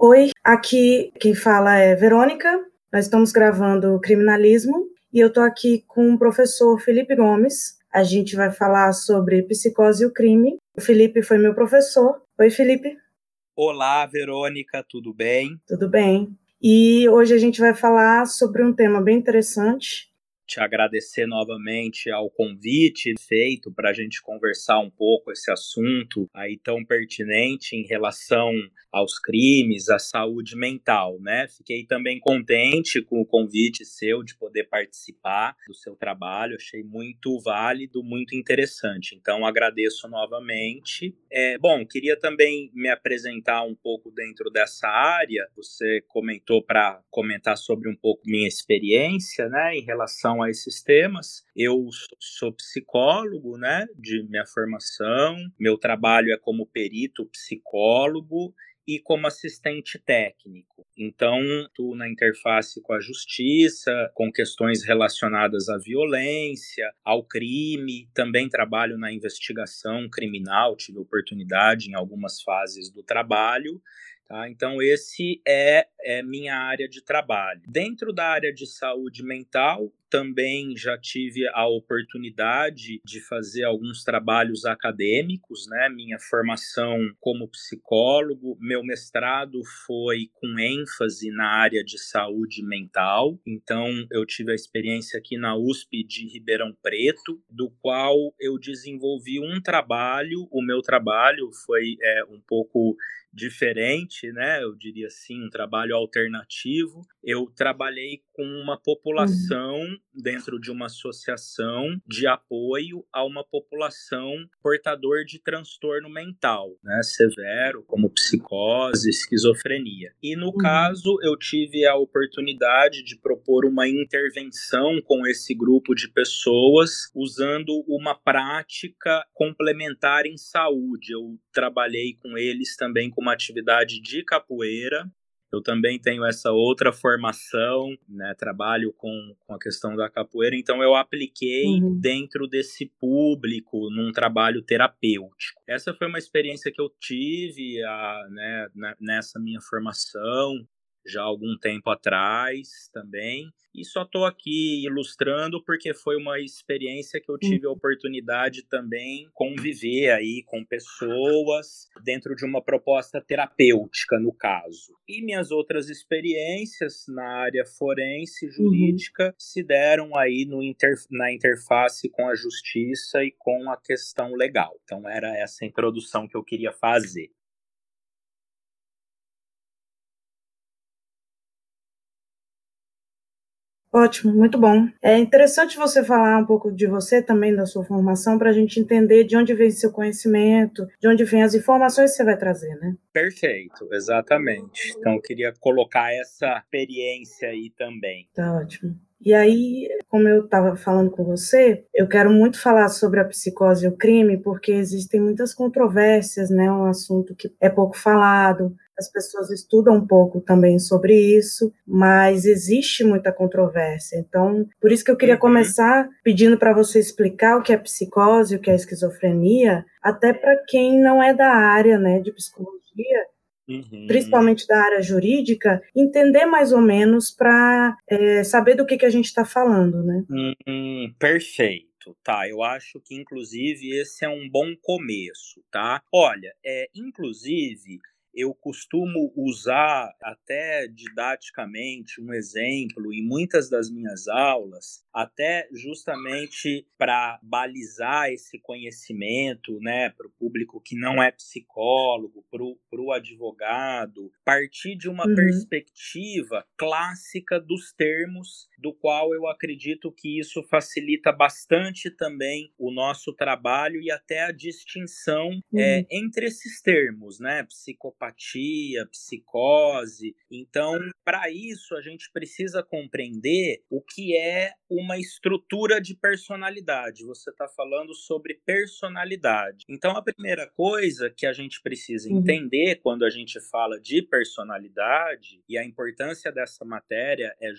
Oi, aqui quem fala é Verônica. Nós estamos gravando Criminalismo e eu estou aqui com o professor Felipe Gomes. A gente vai falar sobre psicose e o crime. O Felipe foi meu professor. Oi, Felipe. Olá, Verônica, tudo bem? Tudo bem. E hoje a gente vai falar sobre um tema bem interessante, te agradecer novamente ao convite feito para a gente conversar um pouco esse assunto aí tão pertinente em relação aos crimes, à saúde mental, né? Fiquei também contente com o convite seu de poder participar do seu trabalho, achei muito válido, muito interessante. Então agradeço novamente. É, bom, queria também me apresentar um pouco dentro dessa área. Você comentou para comentar sobre um pouco minha experiência, né, em relação a esses temas. Eu sou psicólogo, né, de minha formação. Meu trabalho é como perito psicólogo e como assistente técnico. Então, estou na interface com a justiça, com questões relacionadas à violência, ao crime, também trabalho na investigação criminal, tive oportunidade em algumas fases do trabalho Tá? Então, esse é, é minha área de trabalho. Dentro da área de saúde mental, também já tive a oportunidade de fazer alguns trabalhos acadêmicos, né? Minha formação como psicólogo, meu mestrado foi com ênfase na área de saúde mental. Então, eu tive a experiência aqui na USP de Ribeirão Preto, do qual eu desenvolvi um trabalho. O meu trabalho foi é, um pouco diferente, né? Eu diria assim, um trabalho alternativo. Eu trabalhei com uma população uhum. dentro de uma associação de apoio a uma população portador de transtorno mental, né? Severo, como psicose, esquizofrenia. E no uhum. caso, eu tive a oportunidade de propor uma intervenção com esse grupo de pessoas usando uma prática complementar em saúde. Eu trabalhei com eles também com uma atividade de capoeira. Eu também tenho essa outra formação, né? Trabalho com, com a questão da capoeira, então eu apliquei uhum. dentro desse público num trabalho terapêutico. Essa foi uma experiência que eu tive a, né, nessa minha formação já há algum tempo atrás também. E só estou aqui ilustrando porque foi uma experiência que eu tive a oportunidade também conviver aí com pessoas dentro de uma proposta terapêutica, no caso. E minhas outras experiências na área forense uhum. jurídica uhum. se deram aí no inter, na interface com a justiça e com a questão legal. Então era essa introdução que eu queria fazer. Ótimo, muito bom. É interessante você falar um pouco de você também, da sua formação, para a gente entender de onde vem seu conhecimento, de onde vem as informações que você vai trazer, né? Perfeito, exatamente. Então, eu queria colocar essa experiência aí também. Tá ótimo. E aí, como eu estava falando com você, eu quero muito falar sobre a psicose e o crime, porque existem muitas controvérsias, né? Um assunto que é pouco falado as pessoas estudam um pouco também sobre isso, mas existe muita controvérsia. Então, por isso que eu queria uhum. começar pedindo para você explicar o que é psicose, o que é esquizofrenia, até para quem não é da área, né, de psicologia, Uhum. principalmente da área jurídica, entender mais ou menos para é, saber do que, que a gente está falando, né? Uhum, perfeito. Tá, eu acho que inclusive esse é um bom começo, tá? Olha, é, inclusive eu costumo usar até didaticamente um exemplo em muitas das minhas aulas, até justamente para balizar esse conhecimento né, para o público que não é psicólogo, para o advogado, partir de uma uhum. perspectiva clássica dos termos, do qual eu acredito que isso facilita bastante também o nosso trabalho e até a distinção uhum. é, entre esses termos, né? Psicopatia psicopatia, psicose. Então, para isso, a gente precisa compreender o que é uma estrutura de personalidade. Você está falando sobre personalidade. Então, a primeira coisa que a gente precisa uhum. entender quando a gente fala de personalidade e a importância dessa matéria é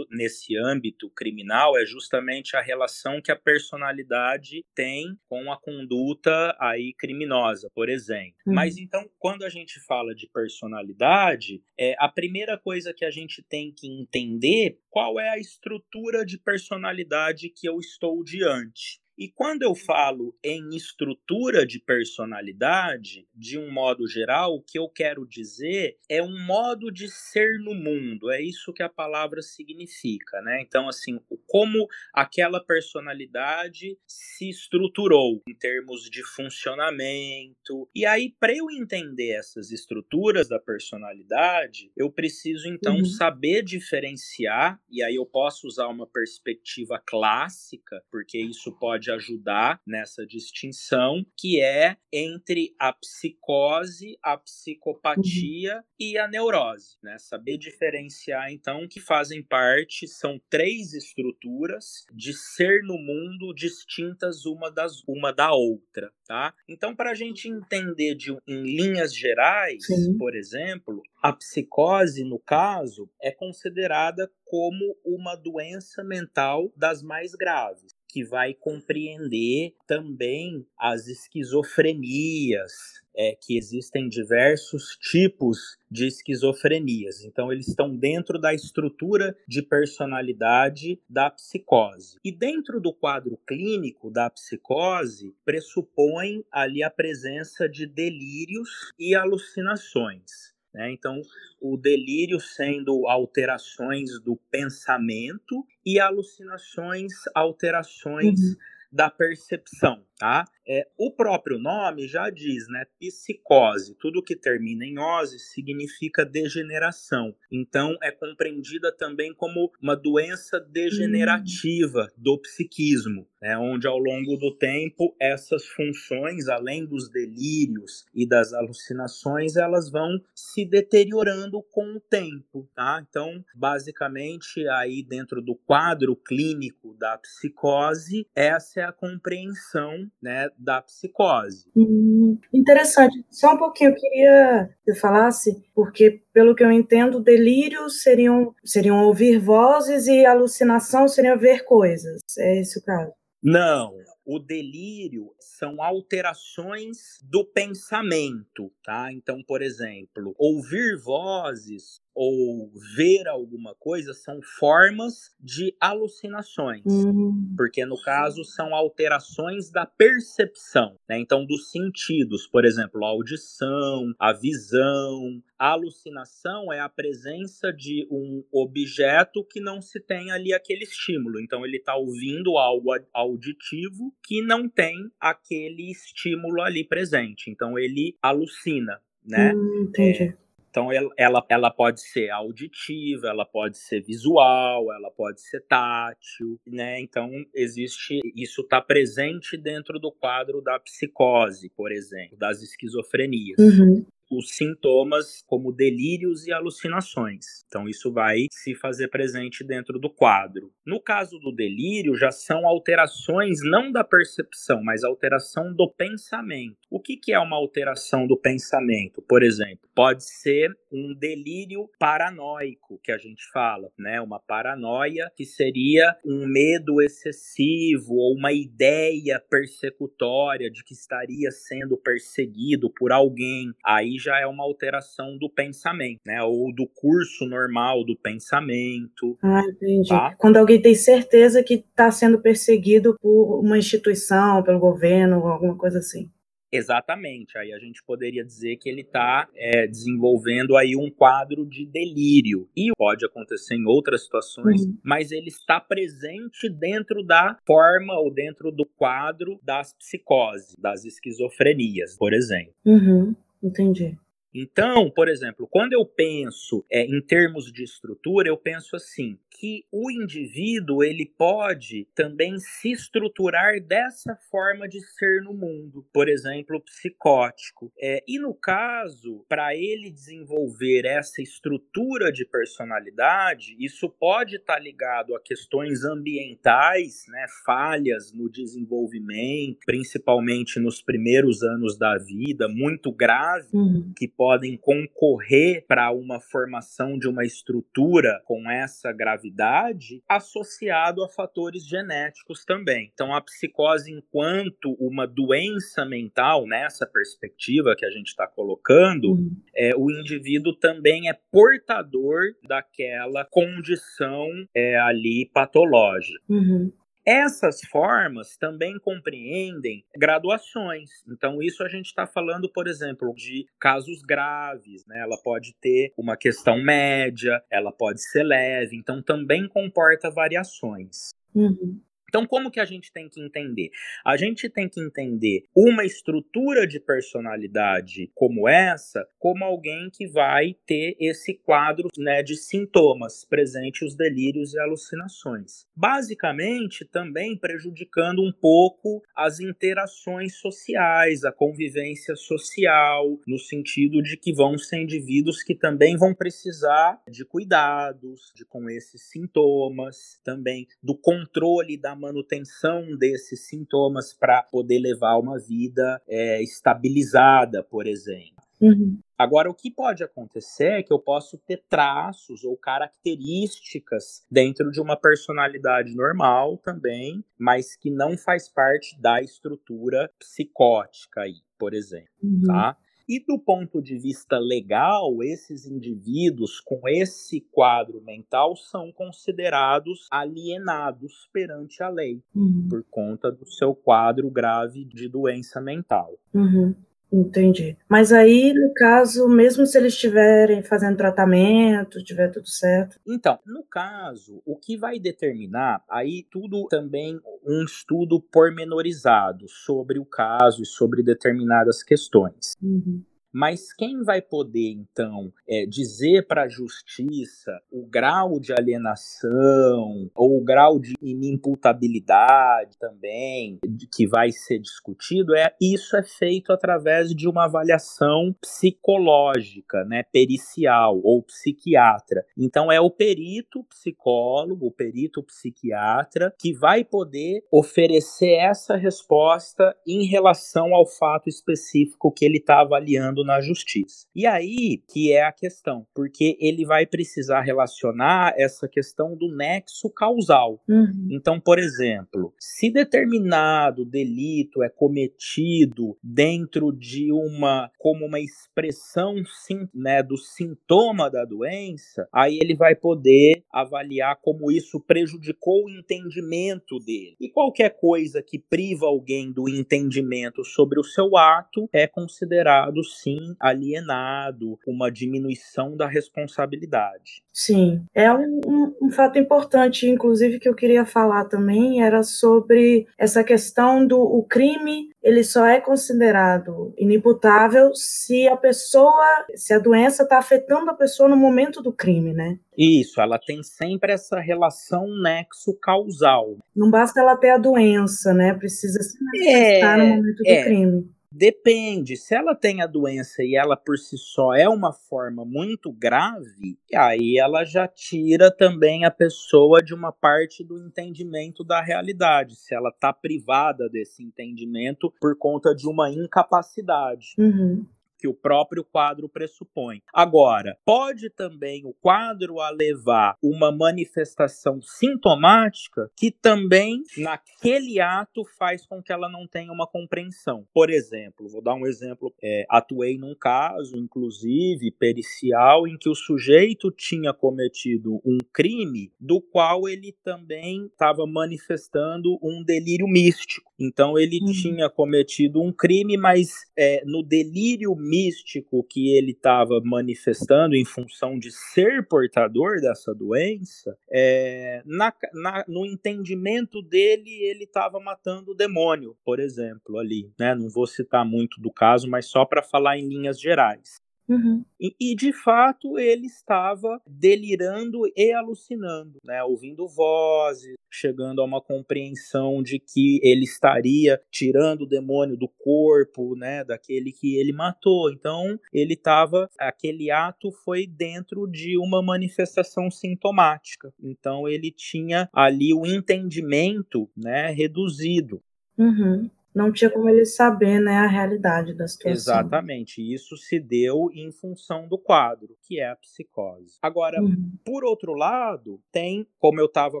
nesse âmbito criminal é justamente a relação que a personalidade tem com a conduta aí criminosa, por exemplo. Uhum. Mas então, quando a gente fala de personalidade, é a primeira coisa que a gente tem que entender qual é a estrutura de personalidade que eu estou diante. E quando eu falo em estrutura de personalidade, de um modo geral, o que eu quero dizer é um modo de ser no mundo, é isso que a palavra significa, né? Então, assim, como aquela personalidade se estruturou em termos de funcionamento. E aí, para eu entender essas estruturas da personalidade, eu preciso então uhum. saber diferenciar, e aí eu posso usar uma perspectiva clássica, porque isso pode pode ajudar nessa distinção, que é entre a psicose, a psicopatia uhum. e a neurose. Né? Saber diferenciar, então, que fazem parte, são três estruturas de ser no mundo distintas uma, das, uma da outra. Tá? Então, para a gente entender de, em linhas gerais, Sim. por exemplo, a psicose, no caso, é considerada como uma doença mental das mais graves que vai compreender também as esquizofrenias, é, que existem diversos tipos de esquizofrenias. Então, eles estão dentro da estrutura de personalidade da psicose. E dentro do quadro clínico da psicose, pressupõe ali a presença de delírios e alucinações. Né? Então, o delírio sendo alterações do pensamento e alucinações, alterações uhum. Da percepção, tá? É, o próprio nome já diz, né? Psicose. Tudo que termina em ose significa degeneração. Então, é compreendida também como uma doença degenerativa hum. do psiquismo, né? onde ao longo do tempo essas funções, além dos delírios e das alucinações, elas vão se deteriorando com o tempo, tá? Então, basicamente, aí dentro do quadro clínico da psicose, essa é a compreensão, né, da psicose. Hum, interessante. Só um pouquinho, eu queria que você falasse, porque, pelo que eu entendo, delírios seriam, seriam ouvir vozes e alucinação seriam ver coisas. É esse o caso? Não, o delírio são alterações do pensamento, tá? Então, por exemplo, ouvir vozes ou ver alguma coisa são formas de alucinações, uhum. porque no caso são alterações da percepção, né? então dos sentidos, por exemplo, a audição, a visão. A alucinação é a presença de um objeto que não se tem ali aquele estímulo, então ele está ouvindo algo auditivo que não tem aquele estímulo ali presente, então ele alucina, né? Hum, entendi. É, então ela, ela pode ser auditiva, ela pode ser visual, ela pode ser tátil, né? Então existe isso está presente dentro do quadro da psicose, por exemplo, das esquizofrenias. Uhum os sintomas como delírios e alucinações. Então, isso vai se fazer presente dentro do quadro. No caso do delírio, já são alterações não da percepção, mas alteração do pensamento. O que, que é uma alteração do pensamento? Por exemplo, pode ser um delírio paranoico, que a gente fala, né? Uma paranoia que seria um medo excessivo ou uma ideia persecutória de que estaria sendo perseguido por alguém. Aí já é uma alteração do pensamento, né? Ou do curso normal do pensamento. Ah, entendi. Tá? Quando alguém tem certeza que está sendo perseguido por uma instituição, pelo governo, alguma coisa assim. Exatamente. Aí a gente poderia dizer que ele está é, desenvolvendo aí um quadro de delírio. E pode acontecer em outras situações, uhum. mas ele está presente dentro da forma ou dentro do quadro das psicoses, das esquizofrenias, por exemplo. Uhum. Entendi. Então, por exemplo, quando eu penso é, em termos de estrutura, eu penso assim: que o indivíduo ele pode também se estruturar dessa forma de ser no mundo, por exemplo, psicótico. É, e no caso, para ele desenvolver essa estrutura de personalidade, isso pode estar tá ligado a questões ambientais, né, falhas no desenvolvimento, principalmente nos primeiros anos da vida, muito graves, uhum. que podem concorrer para uma formação de uma estrutura com essa gravidade gravidade associado a fatores genéticos também. Então, a psicose, enquanto uma doença mental, nessa perspectiva que a gente está colocando, uhum. é, o indivíduo também é portador daquela condição é, ali patológica. Uhum. Essas formas também compreendem graduações. Então, isso a gente está falando, por exemplo, de casos graves. Né? Ela pode ter uma questão média, ela pode ser leve, então também comporta variações. Uhum. Então, como que a gente tem que entender? A gente tem que entender uma estrutura de personalidade como essa, como alguém que vai ter esse quadro né, de sintomas presente os delírios e alucinações. Basicamente, também prejudicando um pouco as interações sociais, a convivência social, no sentido de que vão ser indivíduos que também vão precisar de cuidados, de com esses sintomas, também do controle da manutenção desses sintomas para poder levar uma vida é, estabilizada, por exemplo. Uhum. Agora, o que pode acontecer é que eu posso ter traços ou características dentro de uma personalidade normal também, mas que não faz parte da estrutura psicótica aí, por exemplo, uhum. tá? E do ponto de vista legal, esses indivíduos com esse quadro mental são considerados alienados perante a lei, uhum. por conta do seu quadro grave de doença mental. Uhum. Entendi. Mas aí, no caso, mesmo se eles estiverem fazendo tratamento, tiver tudo certo. Então, no caso, o que vai determinar, aí tudo também um estudo pormenorizado sobre o caso e sobre determinadas questões. Uhum. Mas quem vai poder, então, é, dizer para a justiça o grau de alienação ou o grau de inimputabilidade também que vai ser discutido, é isso é feito através de uma avaliação psicológica, né, pericial ou psiquiatra. Então é o perito psicólogo, o perito psiquiatra que vai poder oferecer essa resposta em relação ao fato específico que ele está avaliando na justiça. E aí que é a questão, porque ele vai precisar relacionar essa questão do nexo causal. Uhum. Então, por exemplo, se determinado delito é cometido dentro de uma como uma expressão sim, né, do sintoma da doença, aí ele vai poder avaliar como isso prejudicou o entendimento dele. E qualquer coisa que priva alguém do entendimento sobre o seu ato é considerado sim sim alienado, uma diminuição da responsabilidade. Sim, é um, um, um, fato importante, inclusive, que eu queria falar também, era sobre essa questão do o crime, ele só é considerado inimputável se a pessoa, se a doença está afetando a pessoa no momento do crime, né? Isso, ela tem sempre essa relação nexo causal. Não basta ela ter a doença, né? Precisa se manifestar é, no momento é. do crime. Depende, se ela tem a doença e ela por si só é uma forma muito grave, aí ela já tira também a pessoa de uma parte do entendimento da realidade, se ela está privada desse entendimento por conta de uma incapacidade. Uhum que o próprio quadro pressupõe. Agora, pode também o quadro a levar uma manifestação sintomática que também, naquele ato, faz com que ela não tenha uma compreensão. Por exemplo, vou dar um exemplo: é, atuei num caso, inclusive pericial, em que o sujeito tinha cometido um crime do qual ele também estava manifestando um delírio místico. Então, ele uhum. tinha cometido um crime, mas é, no delírio místico, místico que ele estava manifestando em função de ser portador dessa doença, é, na, na, no entendimento dele, ele estava matando o demônio, por exemplo, ali. Né? Não vou citar muito do caso, mas só para falar em linhas gerais. Uhum. E, e, de fato ele estava delirando e alucinando, né? ouvindo vozes, chegando a uma compreensão de que ele estaria tirando o demônio do corpo, né, daquele que ele matou. Então ele estava, aquele ato foi dentro de uma manifestação sintomática. Então ele tinha ali o entendimento, né, reduzido. Uhum. Não tinha como ele saber, né, a realidade da situação. Exatamente. Isso se deu em função do quadro, que é a psicose. Agora, uhum. por outro lado, tem, como eu estava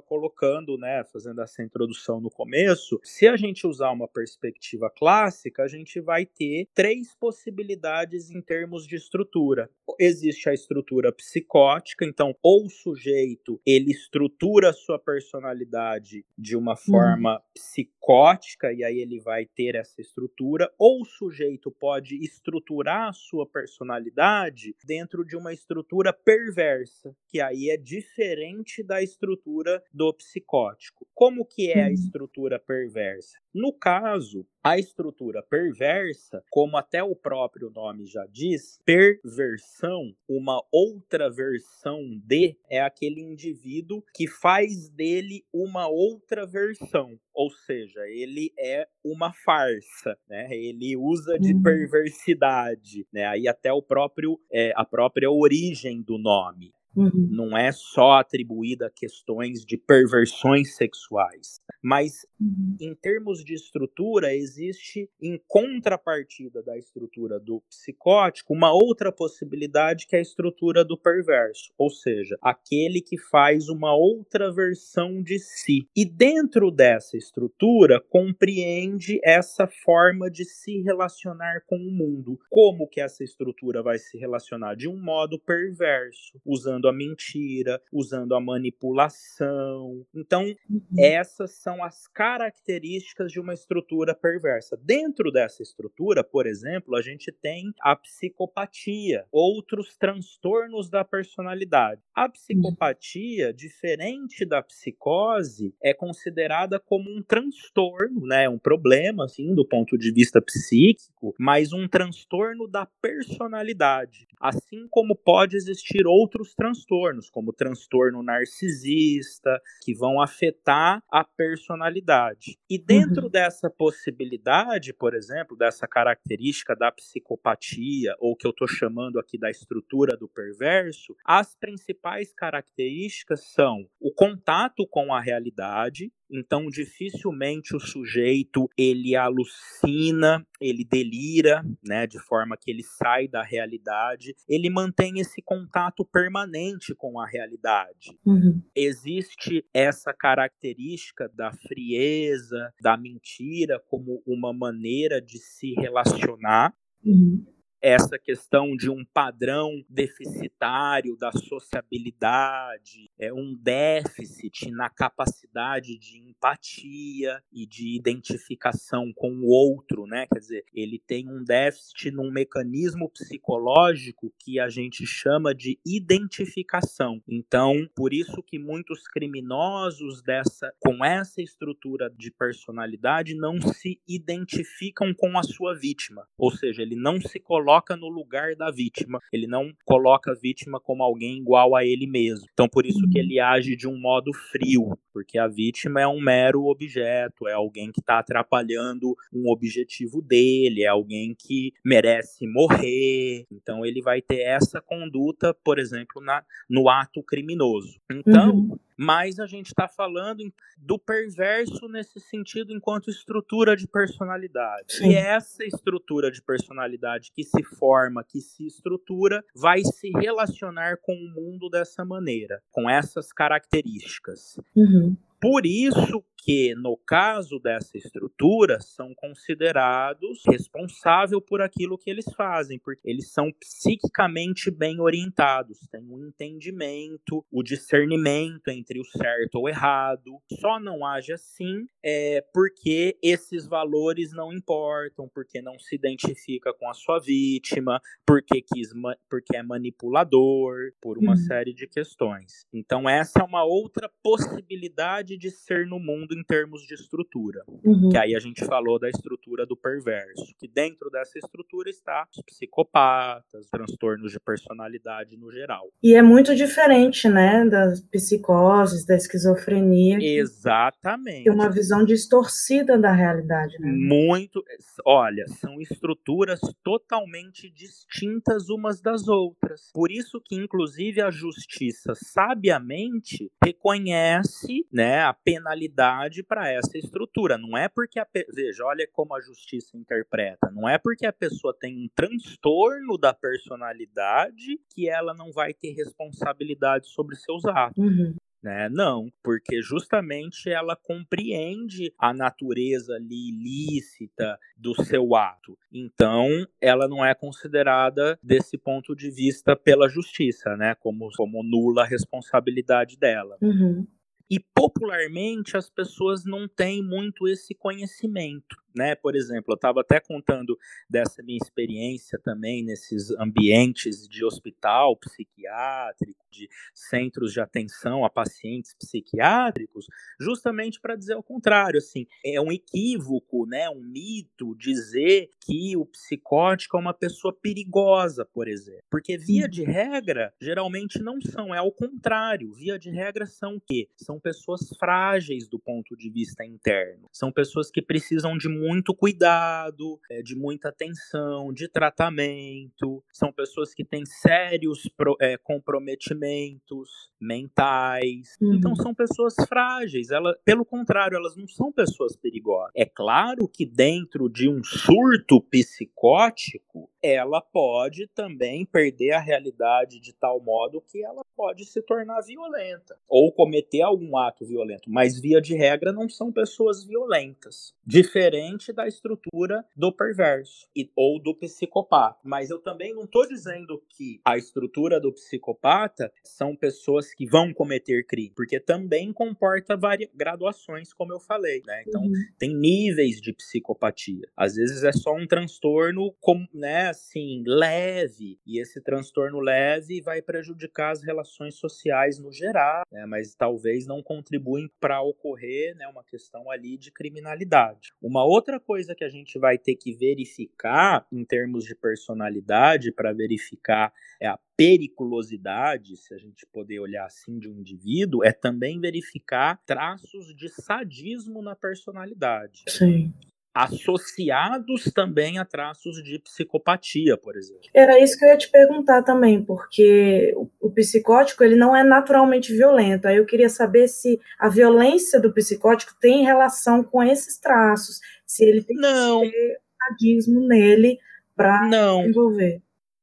colocando, né, fazendo essa introdução no começo, se a gente usar uma perspectiva clássica, a gente vai ter três possibilidades em termos de estrutura. Existe a estrutura psicótica, então, ou o sujeito ele estrutura a sua personalidade de uma forma uhum. psicótica e aí ele vai vai ter essa estrutura, ou o sujeito pode estruturar a sua personalidade dentro de uma estrutura perversa, que aí é diferente da estrutura do psicótico. Como que é a uhum. estrutura perversa? No caso, a estrutura perversa, como até o próprio nome já diz, perversão, uma outra versão de, é aquele indivíduo que faz dele uma outra versão. Ou seja, ele é uma farsa, né? Ele usa de uhum. perversidade, né? Aí até o próprio, é, a própria origem do nome. Uhum. Não é só atribuída a questões de perversões sexuais. Mas, uhum. em termos de estrutura, existe, em contrapartida da estrutura do psicótico, uma outra possibilidade que é a estrutura do perverso. Ou seja, aquele que faz uma outra versão de si. E dentro dessa estrutura, compreende essa forma de se relacionar com o mundo. Como que essa estrutura vai se relacionar? De um modo perverso, usando usando a mentira, usando a manipulação. Então, uhum. essas são as características de uma estrutura perversa. Dentro dessa estrutura, por exemplo, a gente tem a psicopatia, outros transtornos da personalidade. A psicopatia, diferente da psicose, é considerada como um transtorno, né, um problema assim do ponto de vista psíquico, mas um transtorno da personalidade, assim como pode existir outros transtornos transtornos, como transtorno narcisista, que vão afetar a personalidade. E dentro uhum. dessa possibilidade, por exemplo, dessa característica da psicopatia, ou que eu estou chamando aqui da estrutura do perverso, as principais características são o contato com a realidade, então, dificilmente o sujeito ele alucina, ele delira, né, de forma que ele sai da realidade. Ele mantém esse contato permanente com a realidade. Uhum. Existe essa característica da frieza, da mentira como uma maneira de se relacionar. Uhum essa questão de um padrão deficitário da sociabilidade, é um déficit na capacidade de empatia e de identificação com o outro, né? Quer dizer, ele tem um déficit num mecanismo psicológico que a gente chama de identificação. Então, por isso que muitos criminosos dessa com essa estrutura de personalidade não se identificam com a sua vítima, ou seja, ele não se coloca no lugar da vítima. Ele não coloca a vítima como alguém igual a ele mesmo. Então, por isso que ele age de um modo frio, porque a vítima é um mero objeto, é alguém que está atrapalhando um objetivo dele, é alguém que merece morrer. Então, ele vai ter essa conduta, por exemplo, na, no ato criminoso. Então, uhum mas a gente está falando do perverso nesse sentido enquanto estrutura de personalidade. Sim. E essa estrutura de personalidade que se forma, que se estrutura, vai se relacionar com o mundo dessa maneira, com essas características. Uhum. Por isso que, no caso dessa estrutura, são considerados responsáveis por aquilo que eles fazem, porque eles são psiquicamente bem orientados, têm o um entendimento, o discernimento entre o certo ou errado. Só não age assim é, porque esses valores não importam, porque não se identifica com a sua vítima, porque, quis, porque é manipulador, por uma uhum. série de questões. Então, essa é uma outra possibilidade de ser no mundo em termos de estrutura. Uhum. Que aí a gente falou da estrutura do perverso, que dentro dessa estrutura está os psicopatas, transtornos de personalidade no geral. E é muito diferente, né, das psicoses, da esquizofrenia. Exatamente. Tem uma visão distorcida da realidade, né? Muito. Olha, são estruturas totalmente distintas umas das outras. Por isso que, inclusive, a justiça sabiamente reconhece, né, a penalidade para essa estrutura. Não é porque a veja, olha como a justiça interpreta. Não é porque a pessoa tem um transtorno da personalidade que ela não vai ter responsabilidade sobre seus atos. Uhum. Né? Não, porque justamente ela compreende a natureza ali ilícita do seu ato. Então, ela não é considerada desse ponto de vista pela justiça, né? Como, como nula a responsabilidade dela. Uhum. E popularmente as pessoas não têm muito esse conhecimento né? Por exemplo, eu estava até contando dessa minha experiência também nesses ambientes de hospital psiquiátrico, de centros de atenção a pacientes psiquiátricos, justamente para dizer o contrário, assim, é um equívoco, né, um mito dizer que o psicótico é uma pessoa perigosa, por exemplo, porque via de regra geralmente não são, é ao contrário, via de regra são o quê? São pessoas frágeis do ponto de vista interno, são pessoas que precisam de muito cuidado, é, de muita atenção, de tratamento. São pessoas que têm sérios é, comprometimentos mentais. Então, uhum. Então são pessoas frágeis. Ela, pelo contrário, elas não são pessoas perigosas. É claro que dentro de um surto psicótico, ela pode também perder a realidade de tal modo que ela pode se tornar violenta ou cometer algum ato violento, mas via de regra não são pessoas violentas, diferente da estrutura do perverso e, ou do psicopata. Mas eu também não estou dizendo que a estrutura do psicopata são pessoas que vão cometer crime, porque também comporta várias graduações, como eu falei, né? Então uhum. tem níveis de psicopatia. Às vezes é só um transtorno, com, né? assim, leve, e esse transtorno leve vai prejudicar as relações sociais no geral, né, mas talvez não contribuem para ocorrer né, uma questão ali de criminalidade. Uma outra coisa que a gente vai ter que verificar em termos de personalidade para verificar é a periculosidade, se a gente poder olhar assim de um indivíduo, é também verificar traços de sadismo na personalidade. Sim associados também a traços de psicopatia, por exemplo. Era isso que eu ia te perguntar também, porque o, psicótico ele não é naturalmente violento. Aí eu queria saber se a violência do psicótico tem relação com esses traços, se ele tem não. sadismo nele para desenvolver.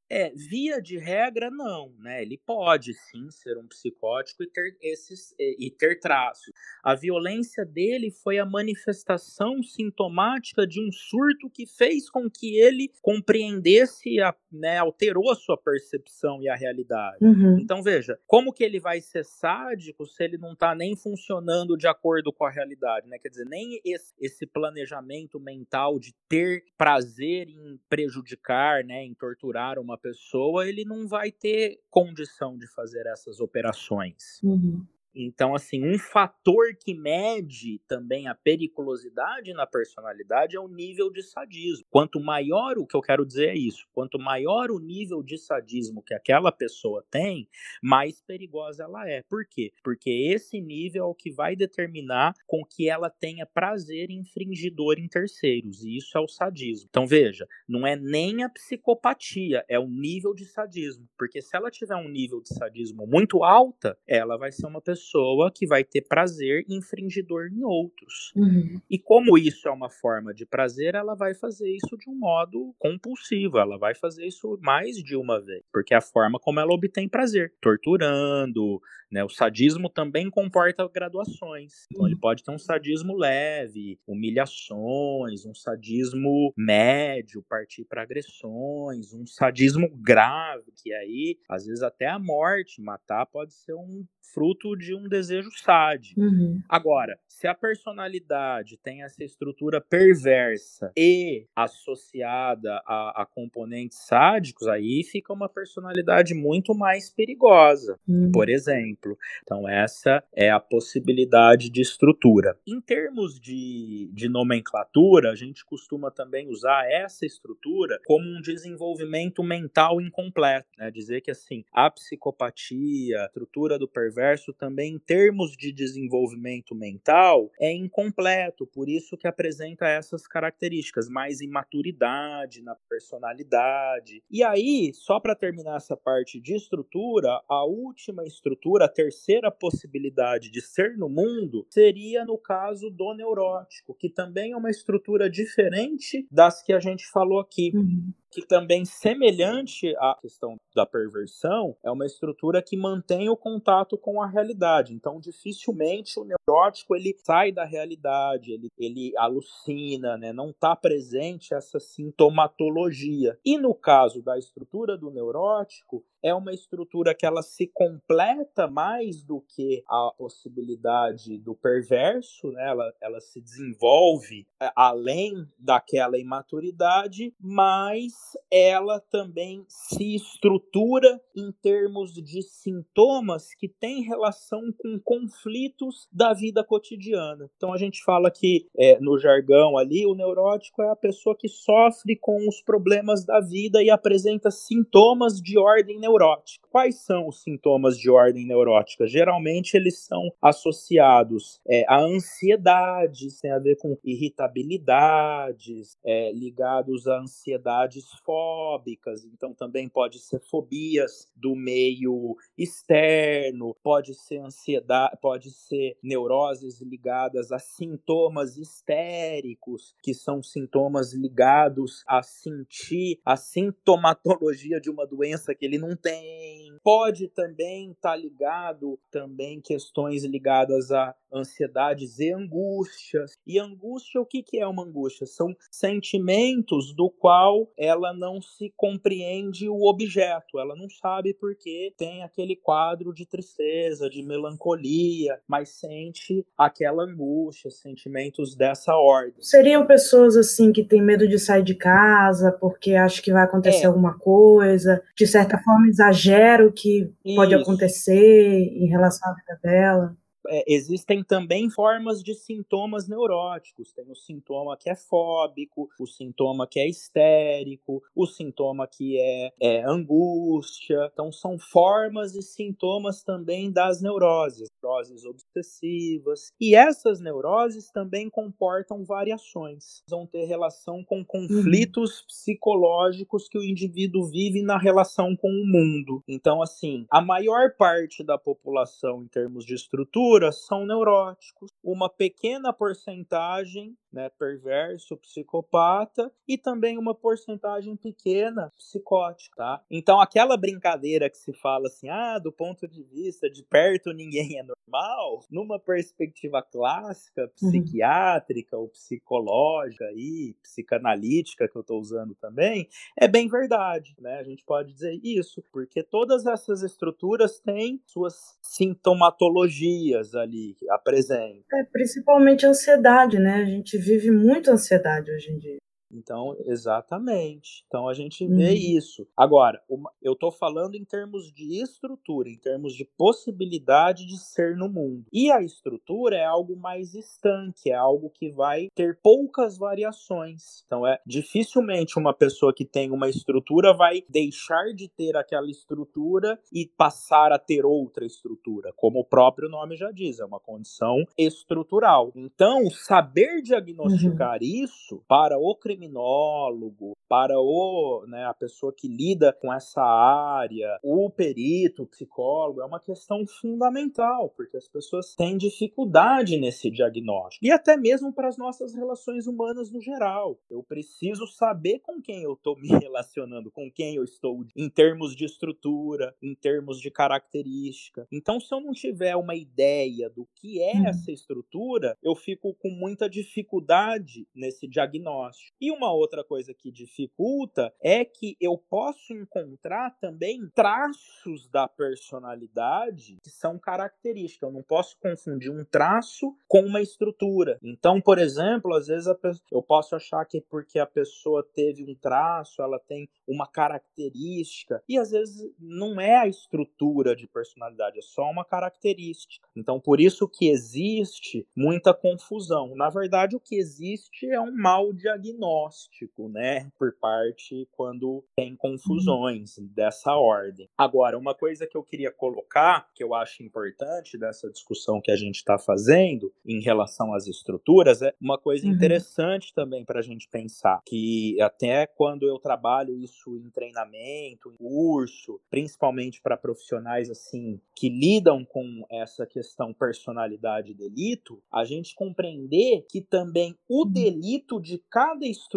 É, via de regra, não, né? Ele pode sim ser um psicótico e ter esses e ter traços. A violência dele foi a manifestação sintomática de um surto que fez com que ele compreendesse, a, né, alterou a sua percepção e a realidade. Uhum. Então veja, como que ele vai ser sádico se ele não está nem funcionando de acordo com a realidade, né? Quer dizer, nem esse, esse planejamento mental de ter prazer em prejudicar, né, em torturar uma pessoa, ele não vai ter condição de fazer essas operações. Uhum. Então, assim, um fator que mede também a periculosidade na personalidade é o nível de sadismo. Quanto maior, o que eu quero dizer é isso, quanto maior o nível de sadismo que aquela pessoa tem, mais perigosa ela é. Por quê? Porque esse nível é o que vai determinar com que ela tenha prazer infringidor em terceiros, e isso é o sadismo. Então, veja, não é nem a psicopatia, é o nível de sadismo. Porque se ela tiver um nível de sadismo muito alta, ela vai ser uma pessoa pessoa que vai ter prazer infringidor em outros. Uhum. E como isso é uma forma de prazer, ela vai fazer isso de um modo compulsivo, ela vai fazer isso mais de uma vez, porque é a forma como ela obtém prazer, torturando, né? O sadismo também comporta graduações. Então ele pode ter um sadismo leve, humilhações, um sadismo médio, partir para agressões, um sadismo grave, que aí às vezes até a morte, matar pode ser um fruto de um desejo sádico. Uhum. Agora, se a personalidade tem essa estrutura perversa e associada a, a componentes sádicos, aí fica uma personalidade muito mais perigosa. Uhum. Por exemplo, exemplo. Então, essa é a possibilidade de estrutura. Em termos de, de nomenclatura, a gente costuma também usar essa estrutura como um desenvolvimento mental incompleto. Né? Dizer que, assim, a psicopatia, a estrutura do perverso, também em termos de desenvolvimento mental, é incompleto, por isso que apresenta essas características, mais imaturidade na personalidade. E aí, só para terminar essa parte de estrutura, a última estrutura terceira possibilidade de ser no mundo seria no caso do neurótico, que também é uma estrutura diferente das que a gente falou aqui. Uhum que também semelhante à questão da perversão, é uma estrutura que mantém o contato com a realidade. Então, dificilmente o neurótico ele sai da realidade, ele, ele alucina, né? não está presente essa sintomatologia. E no caso da estrutura do neurótico, é uma estrutura que ela se completa mais do que a possibilidade do perverso, né? ela, ela se desenvolve é, além daquela imaturidade, mas ela também se estrutura em termos de sintomas que têm relação com conflitos da vida cotidiana. Então a gente fala que é, no jargão ali, o neurótico é a pessoa que sofre com os problemas da vida e apresenta sintomas de ordem neurótica. Quais são os sintomas de ordem neurótica? Geralmente eles são associados é, a ansiedades, tem a ver com irritabilidades, é, ligados a ansiedades fóbicas, então também pode ser fobias do meio externo, pode ser ansiedade, pode ser neuroses ligadas a sintomas histéricos, que são sintomas ligados a sentir a sintomatologia de uma doença que ele não tem. Pode também estar tá ligado também questões ligadas a ansiedades e angústias. E angústia, o que, que é uma angústia? São sentimentos do qual ela não se compreende o objeto, ela não sabe porque tem aquele quadro de tristeza, de melancolia, mas sente aquela angústia, sentimentos dessa ordem. Seriam pessoas assim que têm medo de sair de casa porque acham que vai acontecer é. alguma coisa, de certa forma exagero que Isso. pode acontecer em relação à vida dela é, existem também formas de sintomas neuróticos. Tem o sintoma que é fóbico, o sintoma que é histérico, o sintoma que é, é angústia. Então, são formas e sintomas também das neuroses, neuroses obsessivas. E essas neuroses também comportam variações. Vão ter relação com conflitos uhum. psicológicos que o indivíduo vive na relação com o mundo. Então, assim, a maior parte da população, em termos de estrutura, são neuróticos, uma pequena porcentagem né, perverso, psicopata e também uma porcentagem pequena psicótica, tá? Então aquela brincadeira que se fala assim, ah, do ponto de vista de perto ninguém é normal, numa perspectiva clássica, uhum. psiquiátrica uhum. ou psicológica e psicanalítica que eu estou usando também, é bem verdade, né? A gente pode dizer isso, porque todas essas estruturas têm suas sintomatologias ali apresentam. É, principalmente a ansiedade, né? A gente vive muita ansiedade hoje em dia. Então, exatamente. Então a gente vê uhum. isso. Agora, eu estou falando em termos de estrutura, em termos de possibilidade de ser no mundo. E a estrutura é algo mais estanque, é algo que vai ter poucas variações. Então, é dificilmente uma pessoa que tem uma estrutura vai deixar de ter aquela estrutura e passar a ter outra estrutura, como o próprio nome já diz, é uma condição estrutural. Então, saber diagnosticar uhum. isso para o criminólogo, para o, né, a pessoa que lida com essa área, o perito, o psicólogo, é uma questão fundamental, porque as pessoas têm dificuldade nesse diagnóstico. E até mesmo para as nossas relações humanas no geral. Eu preciso saber com quem eu estou me relacionando, com quem eu estou em termos de estrutura, em termos de característica. Então, se eu não tiver uma ideia do que é hum. essa estrutura, eu fico com muita dificuldade nesse diagnóstico. E uma outra coisa que dificulta é que eu posso encontrar também traços da personalidade que são características. Eu não posso confundir um traço com uma estrutura. Então, por exemplo, às vezes pessoa, eu posso achar que porque a pessoa teve um traço, ela tem uma característica, e às vezes não é a estrutura de personalidade, é só uma característica. Então, por isso que existe muita confusão. Na verdade, o que existe é um mau diagnóstico diagnóstico, né, por parte quando tem confusões dessa ordem. Agora, uma coisa que eu queria colocar, que eu acho importante dessa discussão que a gente está fazendo em relação às estruturas, é uma coisa uhum. interessante também para a gente pensar, que até quando eu trabalho isso em treinamento, em curso, principalmente para profissionais assim que lidam com essa questão personalidade e delito, a gente compreender que também o uhum. delito de cada estrutura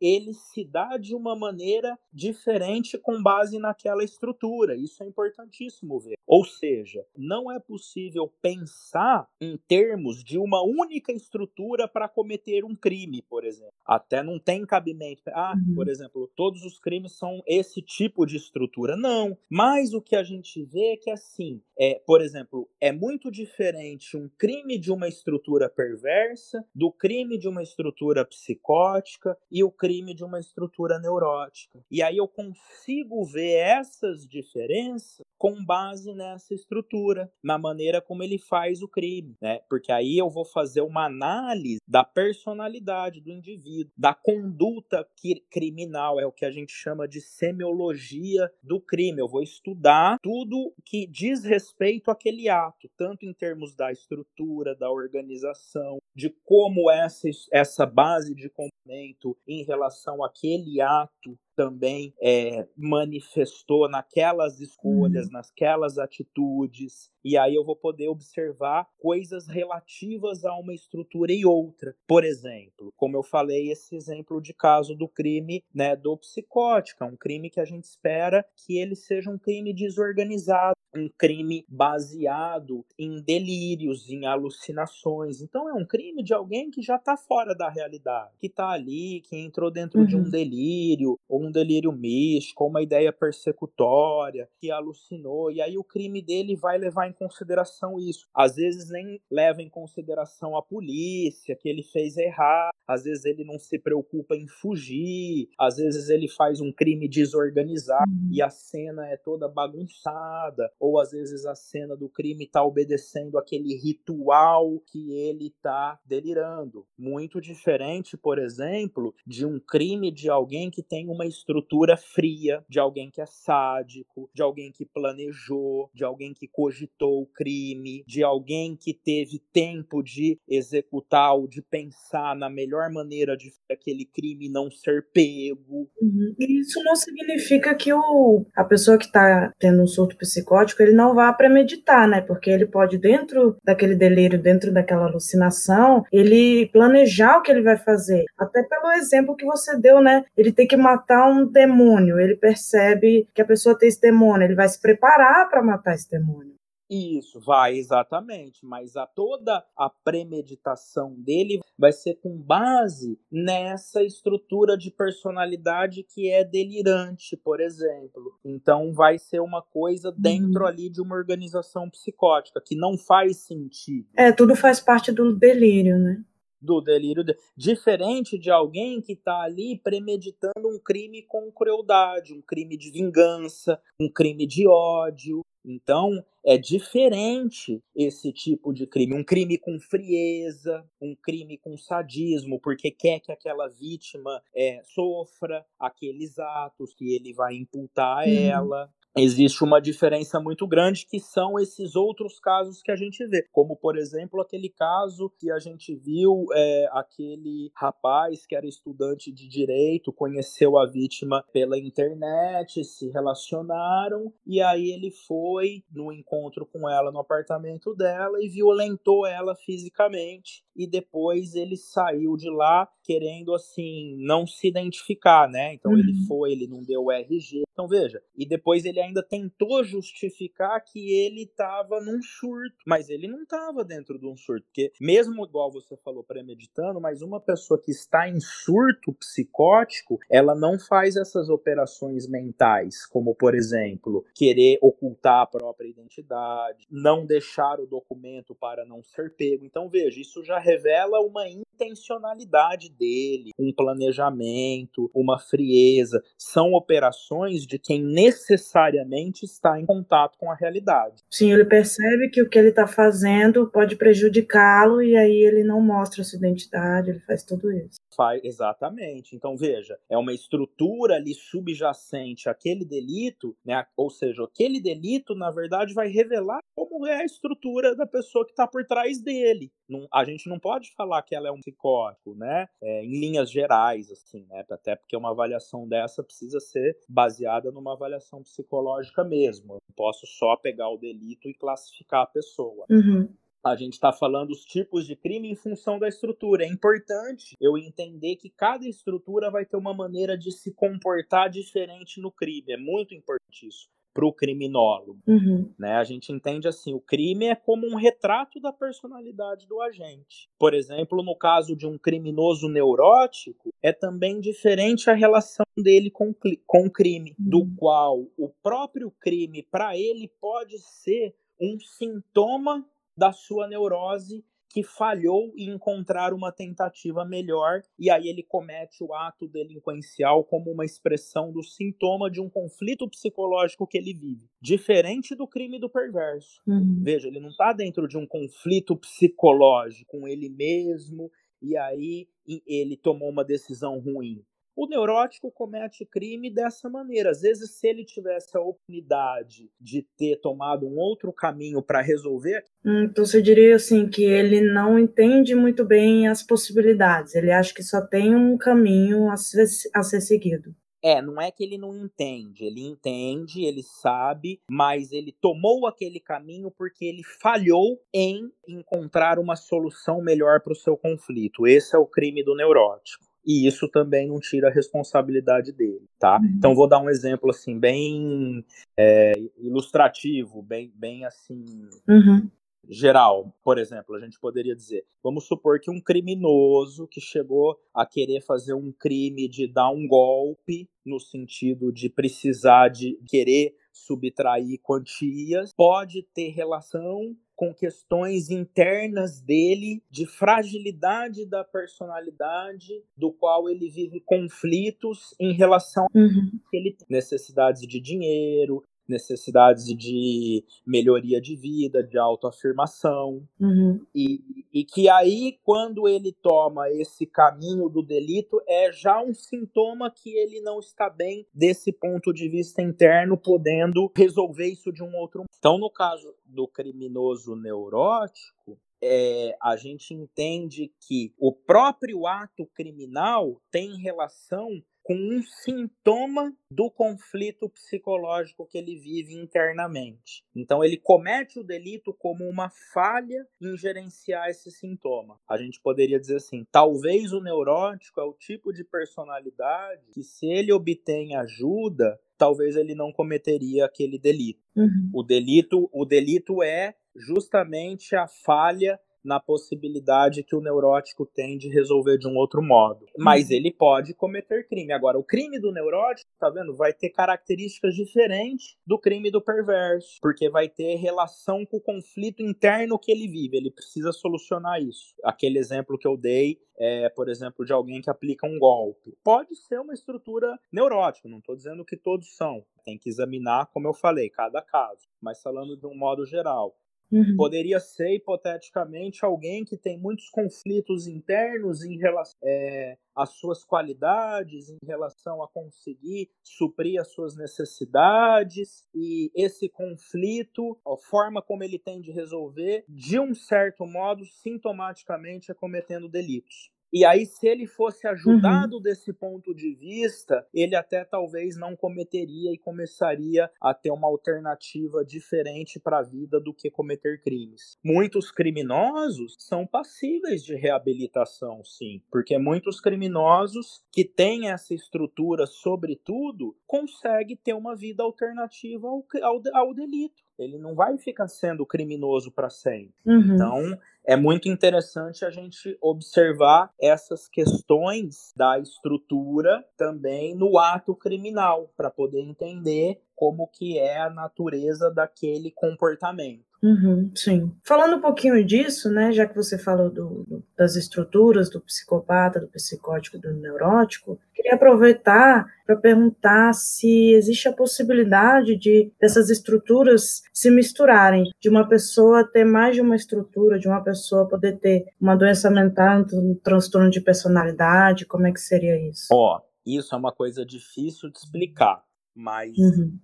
ele se dá de uma maneira diferente com base naquela estrutura. Isso é importantíssimo ver. Ou seja, não é possível pensar em termos de uma única estrutura para cometer um crime, por exemplo. Até não tem cabimento. Ah, uhum. por exemplo, todos os crimes são esse tipo de estrutura. Não. Mas o que a gente vê é que, assim, é, por exemplo, é muito diferente um crime de uma estrutura perversa do crime de uma estrutura psicótica e o crime de uma estrutura neurótica. E aí eu consigo ver essas diferenças com base nessa estrutura, na maneira como ele faz o crime, né? Porque aí eu vou fazer uma análise da personalidade do indivíduo, da conduta criminal, é o que a gente chama de semiologia do crime. Eu vou estudar tudo que diz respeito àquele ato, tanto em termos da estrutura, da organização, de como essa, essa base de complemento em relação àquele ato também é, manifestou naquelas escolhas, uhum. naquelas atitudes, e aí eu vou poder observar coisas relativas a uma estrutura e outra. Por exemplo, como eu falei, esse exemplo de caso do crime né, do psicótico, é um crime que a gente espera que ele seja um crime desorganizado, um crime baseado em delírios, em alucinações. Então é um crime de alguém que já está fora da realidade, que está ali, que entrou dentro uhum. de um uhum. delírio, ou um delírio místico, uma ideia persecutória, que alucinou, e aí o crime dele vai levar em consideração isso. Às vezes nem leva em consideração a polícia, que ele fez errar, às vezes ele não se preocupa em fugir, às vezes ele faz um crime desorganizado uhum. e a cena é toda bagunçada, ou às vezes a cena do crime está obedecendo aquele ritual que ele está delirando. Muito diferente, por exemplo, de um crime de alguém que tem uma estrutura fria, de alguém que é sádico, de alguém que planejou, de alguém que cogitou o crime, de alguém que teve tempo de executar ou de pensar na melhor maneira de aquele crime não ser pego. Uhum. Isso não significa que o, a pessoa que está tendo um surto psicótico ele não vá premeditar, né? Porque ele pode, dentro daquele delírio, dentro daquela alucinação, ele planejar o que ele vai fazer. Até pelo exemplo que você deu, né? Ele tem que matar um demônio, ele percebe que a pessoa tem esse demônio, ele vai se preparar para matar esse demônio. Isso, vai, exatamente. Mas a toda a premeditação dele vai ser com base nessa estrutura de personalidade que é delirante, por exemplo. Então vai ser uma coisa dentro uhum. ali de uma organização psicótica, que não faz sentido. É, tudo faz parte do delírio, né? Do delírio, de... diferente de alguém que está ali premeditando um crime com crueldade, um crime de vingança, um crime de ódio, então, é diferente esse tipo de crime. Um crime com frieza, um crime com sadismo, porque quer que aquela vítima é, sofra aqueles atos que ele vai imputar a uhum. ela existe uma diferença muito grande que são esses outros casos que a gente vê, como por exemplo aquele caso que a gente viu é, aquele rapaz que era estudante de direito conheceu a vítima pela internet, se relacionaram e aí ele foi no encontro com ela no apartamento dela e violentou ela fisicamente e depois ele saiu de lá querendo assim não se identificar, né? Então uhum. ele foi, ele não deu RG. Então veja, e depois ele ainda tentou justificar que ele estava num surto, mas ele não estava dentro de um surto, porque mesmo igual você falou premeditando, mas uma pessoa que está em surto psicótico, ela não faz essas operações mentais, como por exemplo, querer ocultar a própria identidade, não deixar o documento para não ser pego. Então veja, isso já revela uma intencionalidade dele, um planejamento, uma frieza. São operações de quem necessariamente está em contato com a realidade. Sim, ele percebe que o que ele está fazendo pode prejudicá-lo e aí ele não mostra sua identidade, ele faz tudo isso. Faz, exatamente. Então, veja, é uma estrutura ali subjacente àquele delito, né? ou seja, aquele delito, na verdade, vai revelar como é a estrutura da pessoa que está por trás dele. Não, a gente não pode falar que ela é um psicótico, né? É, em linhas gerais, assim, né? Até porque uma avaliação dessa precisa ser baseada numa avaliação psicológica mesmo. Eu não posso só pegar o delito e classificar a pessoa. Uhum. A gente está falando os tipos de crime em função da estrutura. É importante eu entender que cada estrutura vai ter uma maneira de se comportar diferente no crime. É muito importante isso para o criminólogo. Uhum. Né? A gente entende assim: o crime é como um retrato da personalidade do agente. Por exemplo, no caso de um criminoso neurótico, é também diferente a relação dele com, com o crime, uhum. do qual o próprio crime, para ele, pode ser um sintoma da sua neurose que falhou em encontrar uma tentativa melhor e aí ele comete o ato delinquencial como uma expressão do sintoma de um conflito psicológico que ele vive, diferente do crime do perverso. Uhum. Veja, ele não está dentro de um conflito psicológico com ele mesmo e aí ele tomou uma decisão ruim. O neurótico comete crime dessa maneira. Às vezes, se ele tivesse a oportunidade de ter tomado um outro caminho para resolver. Então, você diria assim que ele não entende muito bem as possibilidades. Ele acha que só tem um caminho a ser, a ser seguido. É, não é que ele não entende, ele entende, ele sabe, mas ele tomou aquele caminho porque ele falhou em encontrar uma solução melhor para o seu conflito. Esse é o crime do neurótico e isso também não tira a responsabilidade dele, tá? Uhum. Então vou dar um exemplo assim bem é, ilustrativo, bem, bem assim uhum. geral. Por exemplo, a gente poderia dizer, vamos supor que um criminoso que chegou a querer fazer um crime de dar um golpe no sentido de precisar de querer subtrair quantias, pode ter relação com questões internas dele, de fragilidade da personalidade, do qual ele vive conflitos em relação uhum. a ele necessidades de dinheiro, necessidades de melhoria de vida, de autoafirmação. Uhum. E, e que aí, quando ele toma esse caminho do delito, é já um sintoma que ele não está bem desse ponto de vista interno, podendo resolver isso de um outro. Então, no caso do criminoso neurótico, é, a gente entende que o próprio ato criminal tem relação com um sintoma do conflito psicológico que ele vive internamente. Então ele comete o delito como uma falha em gerenciar esse sintoma. A gente poderia dizer assim, talvez o neurótico é o tipo de personalidade que se ele obtém ajuda, talvez ele não cometeria aquele delito. Uhum. O delito, o delito é justamente a falha na possibilidade que o neurótico tem de resolver de um outro modo. Mas uhum. ele pode cometer crime. Agora, o crime do neurótico, tá vendo? Vai ter características diferentes do crime do perverso, porque vai ter relação com o conflito interno que ele vive. Ele precisa solucionar isso. Aquele exemplo que eu dei é, por exemplo, de alguém que aplica um golpe. Pode ser uma estrutura neurótica, não estou dizendo que todos são. Tem que examinar, como eu falei, cada caso. Mas falando de um modo geral, Uhum. Poderia ser, hipoteticamente, alguém que tem muitos conflitos internos em relação é, às suas qualidades, em relação a conseguir suprir as suas necessidades, e esse conflito, a forma como ele tem de resolver, de um certo modo, sintomaticamente é cometendo delitos. E aí, se ele fosse ajudado uhum. desse ponto de vista, ele até talvez não cometeria e começaria a ter uma alternativa diferente para a vida do que cometer crimes. Muitos criminosos são passíveis de reabilitação, sim, porque muitos criminosos que têm essa estrutura, sobretudo, conseguem ter uma vida alternativa ao, ao, ao delito ele não vai ficar sendo criminoso para sempre. Uhum. Então, é muito interessante a gente observar essas questões da estrutura também no ato criminal, para poder entender como que é a natureza daquele comportamento. Uhum, sim. Falando um pouquinho disso, né, já que você falou do, do, das estruturas do psicopata, do psicótico do neurótico, queria aproveitar para perguntar se existe a possibilidade de dessas estruturas se misturarem, de uma pessoa ter mais de uma estrutura, de uma pessoa poder ter uma doença mental, um transtorno de personalidade, como é que seria isso? Ó, oh, isso é uma coisa difícil de explicar, mas uhum.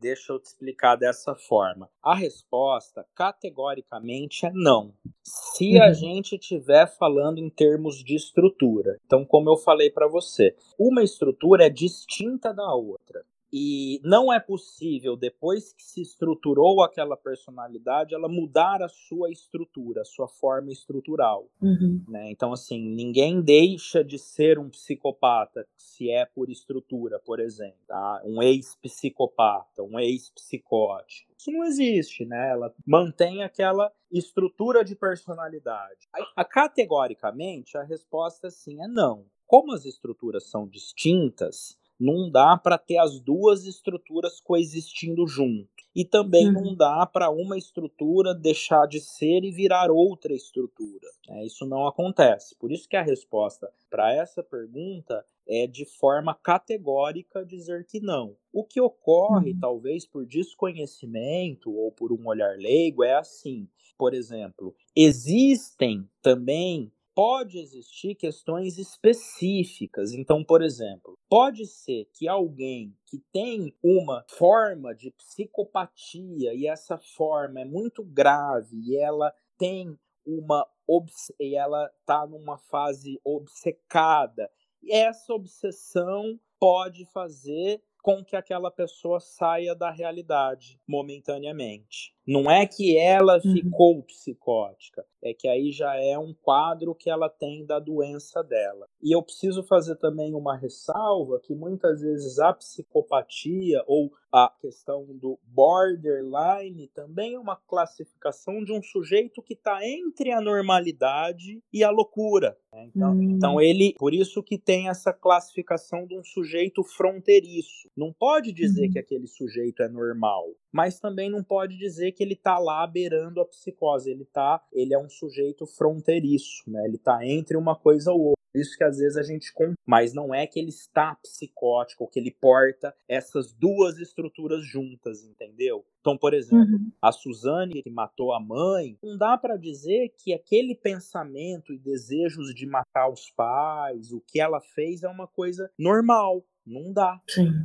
Deixa eu te explicar dessa forma. A resposta, categoricamente, é não. Se uhum. a gente estiver falando em termos de estrutura. Então, como eu falei para você, uma estrutura é distinta da outra. E não é possível, depois que se estruturou aquela personalidade, ela mudar a sua estrutura, a sua forma estrutural. Uhum. Né? Então, assim, ninguém deixa de ser um psicopata se é por estrutura, por exemplo. Tá? Um ex-psicopata, um ex-psicótico. Isso não existe, né? Ela mantém aquela estrutura de personalidade. A, a, categoricamente, a resposta sim é não. Como as estruturas são distintas, não dá para ter as duas estruturas coexistindo junto. E também uhum. não dá para uma estrutura deixar de ser e virar outra estrutura. É, isso não acontece. Por isso que a resposta para essa pergunta é de forma categórica dizer que não. O que ocorre, uhum. talvez por desconhecimento ou por um olhar leigo, é assim. Por exemplo, existem também pode existir questões específicas. Então, por exemplo, pode ser que alguém que tem uma forma de psicopatia e essa forma é muito grave e ela tem uma e ela está numa fase obcecada. Essa obsessão pode fazer com que aquela pessoa saia da realidade momentaneamente. Não é que ela uhum. ficou psicótica, é que aí já é um quadro que ela tem da doença dela. E eu preciso fazer também uma ressalva que muitas vezes a psicopatia ou a questão do borderline também é uma classificação de um sujeito que está entre a normalidade e a loucura. Né? Então, hum. então ele, por isso que tem essa classificação de um sujeito fronteiriço. Não pode dizer hum. que aquele sujeito é normal mas também não pode dizer que ele está lá beirando a psicose. Ele tá, ele é um sujeito fronteiriço, né? Ele está entre uma coisa ou outra. Isso que às vezes a gente mas não é que ele está psicótico, que ele porta essas duas estruturas juntas, entendeu? Então, por exemplo, uhum. a Suzane que matou a mãe, não dá para dizer que aquele pensamento e desejos de matar os pais, o que ela fez é uma coisa normal. Não dá.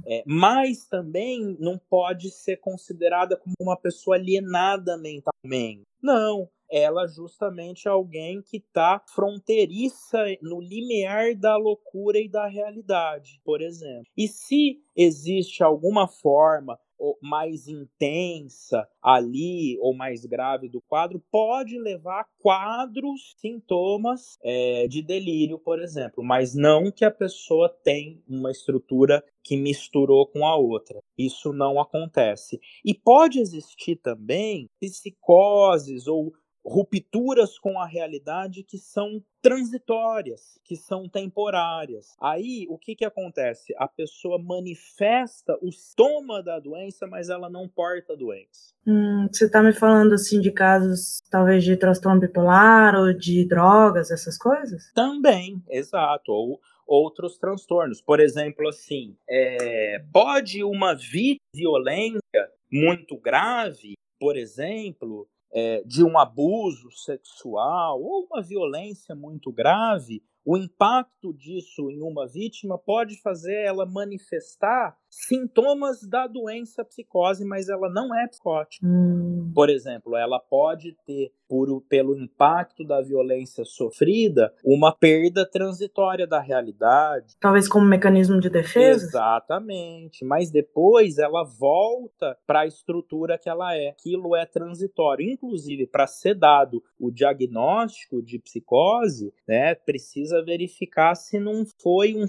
É, mas também não pode ser considerada como uma pessoa alienada mentalmente. Não. Ela justamente é alguém que está fronteiriça no limiar da loucura e da realidade, por exemplo. E se existe alguma forma mais intensa ali ou mais grave do quadro pode levar a quadros, sintomas é, de delírio, por exemplo, mas não que a pessoa tem uma estrutura que misturou com a outra. Isso não acontece. E pode existir também psicoses ou rupturas com a realidade que são transitórias, que são temporárias. Aí, o que, que acontece? A pessoa manifesta o sintoma da doença, mas ela não porta a doença. Hum, você está me falando assim de casos, talvez de transtorno bipolar ou de drogas, essas coisas? Também, exato. Ou outros transtornos. Por exemplo, assim, é, pode uma violência muito grave, por exemplo, é, de um abuso sexual ou uma violência muito grave, o impacto disso em uma vítima pode fazer ela manifestar sintomas da doença psicose, mas ela não é psicótica. Hum. Por exemplo, ela pode ter, por, pelo impacto da violência sofrida, uma perda transitória da realidade. Talvez como mecanismo de defesa? Exatamente. Mas depois ela volta para a estrutura que ela é. Aquilo é transitório. Inclusive, para ser dado o diagnóstico de psicose, né, precisa verificar se não foi um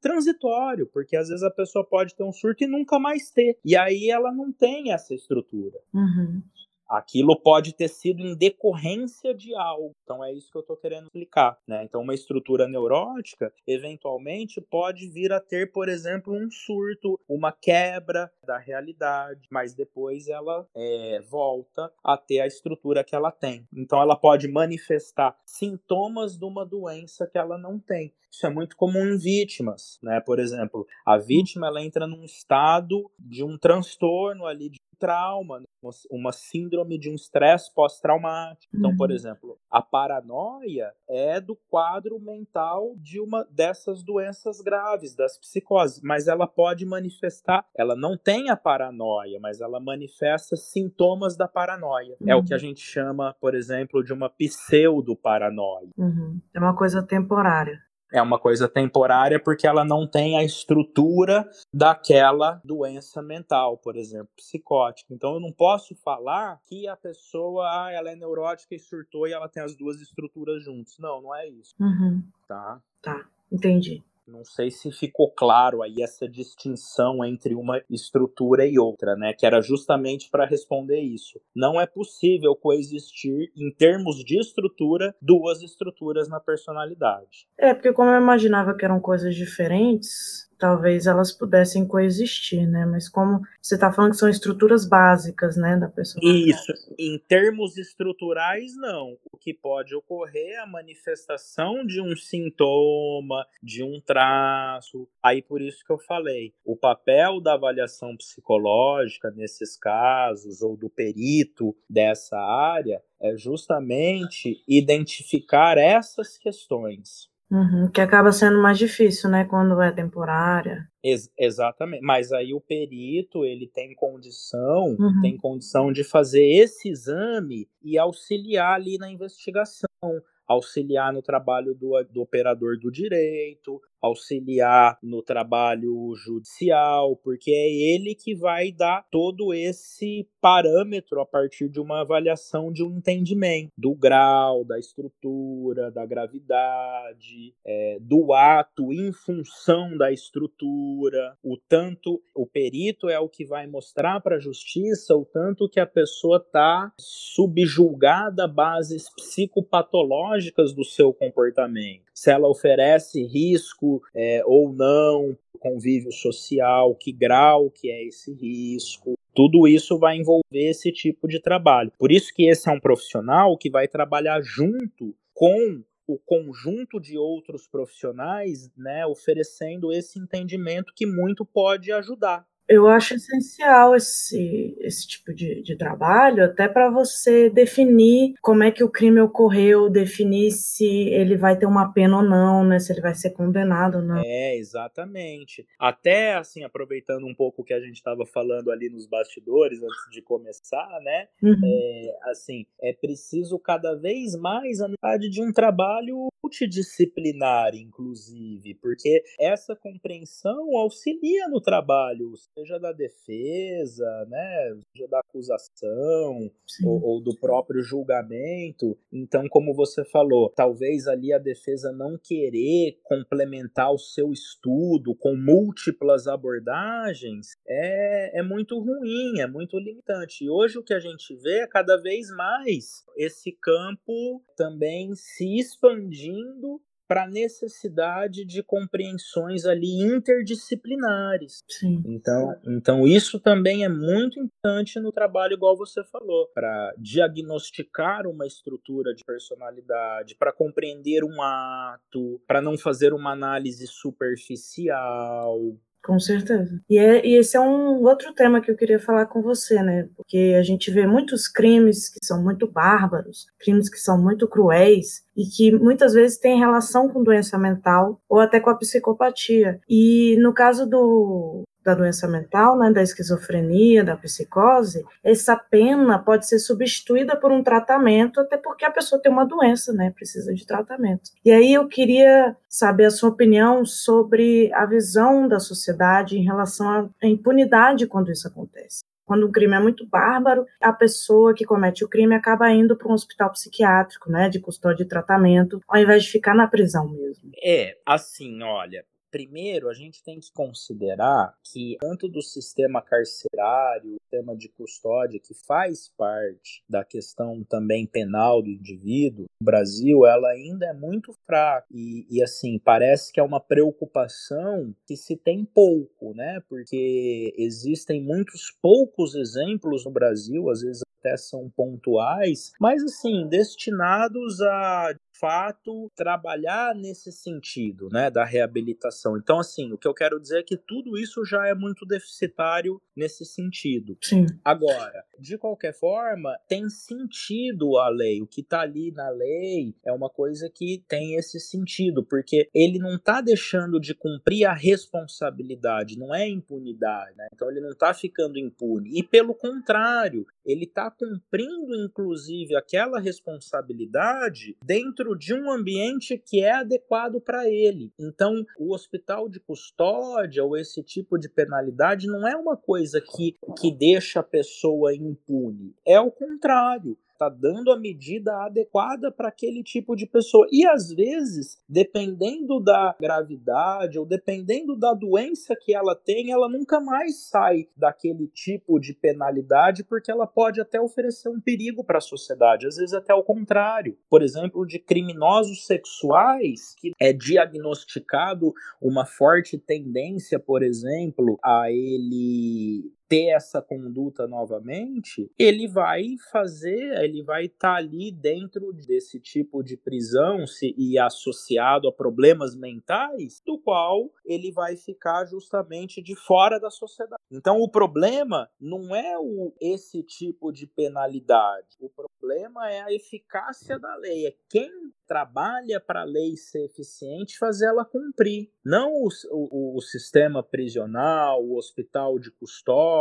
transitório, porque às vezes a pessoa pode ter um surto e nunca mais ter. E aí ela não tem essa estrutura. Uhum. Aquilo pode ter sido em decorrência de algo. Então é isso que eu estou querendo explicar. Né? Então, uma estrutura neurótica, eventualmente, pode vir a ter, por exemplo, um surto, uma quebra da realidade, mas depois ela é, volta a ter a estrutura que ela tem. Então, ela pode manifestar sintomas de uma doença que ela não tem. Isso é muito comum em vítimas, né? Por exemplo, a vítima ela entra num estado de um transtorno ali de trauma, né? uma síndrome de um estresse pós-traumático. Então, por uhum. exemplo, a paranoia é do quadro mental de uma dessas doenças graves, das psicoses, mas ela pode manifestar, ela não tem a paranoia, mas ela manifesta sintomas da paranoia. Uhum. É o que a uhum. gente chama, por exemplo, de uma pseudo-paranoia. Uhum. É uma coisa temporária é uma coisa temporária porque ela não tem a estrutura daquela doença mental, por exemplo, psicótica. Então eu não posso falar que a pessoa, ah, ela é neurótica e surtou e ela tem as duas estruturas juntas. Não, não é isso. Uhum. Tá? Tá, entendi. Não sei se ficou claro aí essa distinção entre uma estrutura e outra, né? Que era justamente para responder isso. Não é possível coexistir, em termos de estrutura, duas estruturas na personalidade. É, porque como eu imaginava que eram coisas diferentes, talvez elas pudessem coexistir, né? Mas como você está falando que são estruturas básicas, né, da pessoa. Isso. Em termos estruturais, não. O que pode ocorrer é a manifestação de um sintoma, de um traço. Aí por isso que eu falei, o papel da avaliação psicológica nesses casos ou do perito dessa área é justamente identificar essas questões Uhum, que acaba sendo mais difícil, né, quando é temporária. Ex exatamente. Mas aí o perito, ele tem condição, uhum. tem condição de fazer esse exame e auxiliar ali na investigação, auxiliar no trabalho do, do operador do direito, auxiliar no trabalho judicial, porque é ele que vai dar todo esse parâmetro a partir de uma avaliação de um entendimento do grau, da estrutura, da gravidade, é, do ato em função da estrutura, o tanto o perito é o que vai mostrar para a justiça o tanto que a pessoa está subjulgada a bases psicopatológicas do seu comportamento. Se ela oferece risco é, ou não, convívio social, que grau que é esse risco. Tudo isso vai envolver esse tipo de trabalho. Por isso que esse é um profissional que vai trabalhar junto com o conjunto de outros profissionais, né, oferecendo esse entendimento que muito pode ajudar. Eu acho essencial esse, esse tipo de, de trabalho, até para você definir como é que o crime ocorreu, definir se ele vai ter uma pena ou não, né? Se ele vai ser condenado ou não. É, exatamente. Até, assim, aproveitando um pouco o que a gente estava falando ali nos bastidores antes de começar, né? Uhum. É, assim, é preciso cada vez mais a necessidade de um trabalho multidisciplinar, inclusive, porque essa compreensão auxilia no trabalho seja da defesa, né, seja da acusação ou, ou, do próprio julgamento. Então, como você falou, talvez ali a defesa não querer complementar o seu estudo com múltiplas abordagens é, é muito ruim, é muito limitante. E hoje o que a gente vê é cada vez mais esse campo também se expandindo para a necessidade de compreensões ali interdisciplinares. Sim. Então, então isso também é muito importante no trabalho, igual você falou, para diagnosticar uma estrutura de personalidade, para compreender um ato, para não fazer uma análise superficial. Com certeza. E, é, e, esse é um outro tema que eu queria falar com você, né? Porque a gente vê muitos crimes que são muito bárbaros, crimes que são muito cruéis e que muitas vezes têm relação com doença mental ou até com a psicopatia. E no caso do, da doença mental, né, da esquizofrenia, da psicose, essa pena pode ser substituída por um tratamento, até porque a pessoa tem uma doença, né, precisa de tratamento. E aí eu queria saber a sua opinião sobre a visão da sociedade em relação à impunidade quando isso acontece. Quando um crime é muito bárbaro, a pessoa que comete o crime acaba indo para um hospital psiquiátrico, né, de custódia de tratamento, ao invés de ficar na prisão mesmo. É, assim, olha, primeiro a gente tem que considerar que tanto do sistema carcerário, sistema de custódia que faz parte da questão também penal do indivíduo, no Brasil ela ainda é muito fraca e, e assim parece que é uma preocupação que se tem pouco, né? Porque existem muitos poucos exemplos no Brasil, às vezes até são pontuais, mas assim, destinados a fato trabalhar nesse sentido, né, da reabilitação. Então, assim, o que eu quero dizer é que tudo isso já é muito deficitário nesse sentido. Sim. Agora, de qualquer forma, tem sentido a lei. O que está ali na lei é uma coisa que tem esse sentido, porque ele não está deixando de cumprir a responsabilidade, não é impunidade, né? Então ele não está ficando impune. E pelo contrário, ele está cumprindo, inclusive, aquela responsabilidade dentro de um ambiente que é adequado para ele. Então, o hospital de custódia ou esse tipo de penalidade não é uma coisa que, que deixa a pessoa impune. É o contrário está dando a medida adequada para aquele tipo de pessoa. E às vezes, dependendo da gravidade ou dependendo da doença que ela tem, ela nunca mais sai daquele tipo de penalidade porque ela pode até oferecer um perigo para a sociedade, às vezes até o contrário. Por exemplo, de criminosos sexuais que é diagnosticado uma forte tendência, por exemplo, a ele ter essa conduta novamente, ele vai fazer, ele vai estar tá ali dentro desse tipo de prisão se, e associado a problemas mentais, do qual ele vai ficar justamente de fora da sociedade. Então o problema não é o, esse tipo de penalidade, o problema é a eficácia da lei, é quem trabalha para a lei ser eficiente fazer ela cumprir. Não o, o, o, sistema prisional, o hospital de custódia,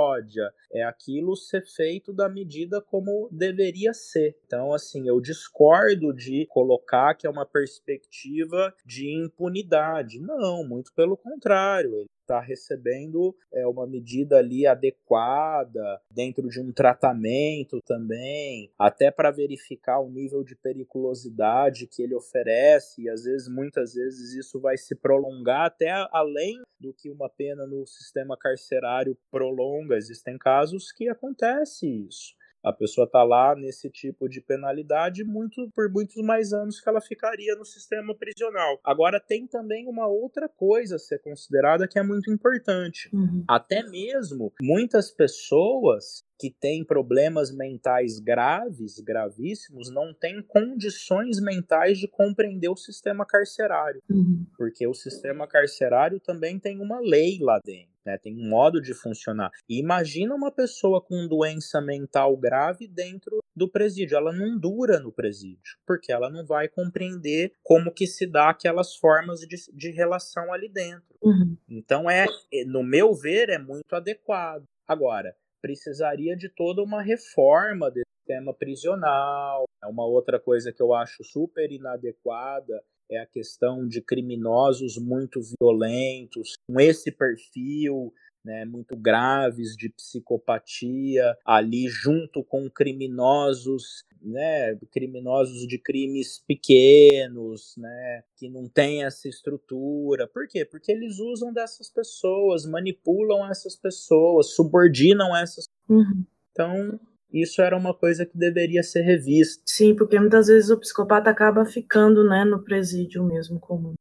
é aquilo ser feito da medida como deveria ser. Então, assim, eu discordo de colocar que é uma perspectiva de impunidade. Não, muito pelo contrário. Está recebendo é, uma medida ali adequada, dentro de um tratamento também, até para verificar o nível de periculosidade que ele oferece, e às vezes, muitas vezes, isso vai se prolongar até além do que uma pena no sistema carcerário prolonga. Existem casos que acontece isso. A pessoa está lá nesse tipo de penalidade muito por muitos mais anos que ela ficaria no sistema prisional. Agora tem também uma outra coisa a ser considerada que é muito importante. Uhum. Até mesmo muitas pessoas que têm problemas mentais graves, gravíssimos, não têm condições mentais de compreender o sistema carcerário. Uhum. Porque o sistema carcerário também tem uma lei lá dentro. Né, tem um modo de funcionar. E imagina uma pessoa com doença mental grave dentro do presídio. Ela não dura no presídio, porque ela não vai compreender como que se dá aquelas formas de, de relação ali dentro. Uhum. Então, é, no meu ver, é muito adequado. Agora, precisaria de toda uma reforma desse sistema prisional. É uma outra coisa que eu acho super inadequada é a questão de criminosos muito violentos, com esse perfil né, muito graves de psicopatia ali junto com criminosos, né, criminosos de crimes pequenos, né, que não têm essa estrutura. Por quê? Porque eles usam dessas pessoas, manipulam essas pessoas, subordinam essas. Uhum. Então isso era uma coisa que deveria ser revista. Sim, porque muitas vezes o psicopata acaba ficando, né, no presídio mesmo comum.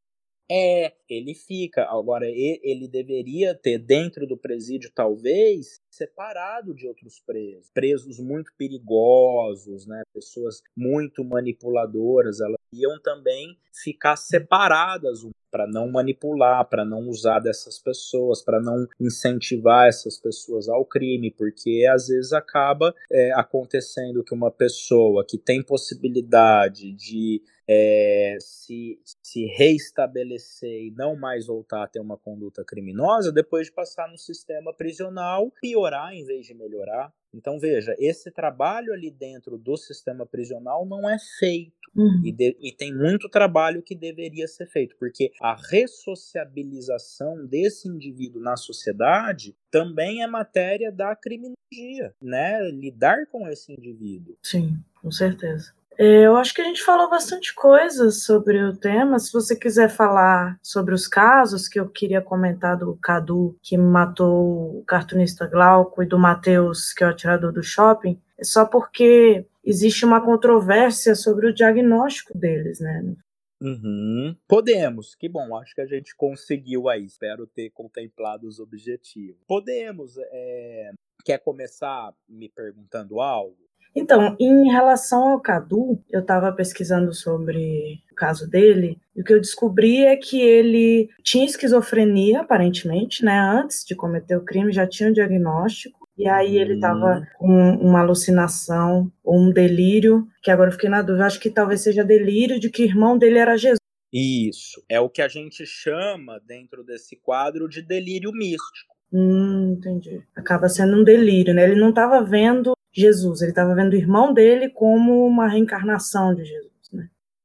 É, ele fica. Agora, ele deveria ter dentro do presídio, talvez, separado de outros presos. Presos muito perigosos, né? Pessoas muito manipuladoras, elas iam também ficar separadas para não manipular, para não usar dessas pessoas, para não incentivar essas pessoas ao crime, porque às vezes acaba é, acontecendo que uma pessoa que tem possibilidade de é, se, se reestabelecer e não mais voltar a ter uma conduta criminosa, depois de passar no sistema prisional, piorar em vez de melhorar. Então, veja, esse trabalho ali dentro do sistema prisional não é feito. Uhum. E, de, e, tem muito trabalho que deveria ser feito, porque a ressociabilização desse indivíduo na sociedade também é matéria da criminologia, né? Lidar com esse indivíduo. Sim, com certeza. É, eu acho que a gente falou bastante coisa sobre o tema. Se você quiser falar sobre os casos que eu queria comentar do Cadu, que matou o cartunista Glauco, e do Matheus, que é o atirador do shopping, é só porque existe uma controvérsia sobre o diagnóstico deles, né? Uhum. Podemos, que bom, acho que a gente conseguiu aí. Espero ter contemplado os objetivos. Podemos. É... Quer começar me perguntando algo? Então, em relação ao Cadu, eu estava pesquisando sobre o caso dele, e o que eu descobri é que ele tinha esquizofrenia, aparentemente, né? Antes de cometer o crime, já tinha um diagnóstico. E aí ele estava hum. com uma alucinação ou um delírio, que agora eu fiquei na dúvida, acho que talvez seja delírio de que o irmão dele era Jesus. Isso, é o que a gente chama dentro desse quadro de delírio místico. Hum, entendi. Acaba sendo um delírio, né? Ele não estava vendo Jesus, ele estava vendo o irmão dele como uma reencarnação de Jesus.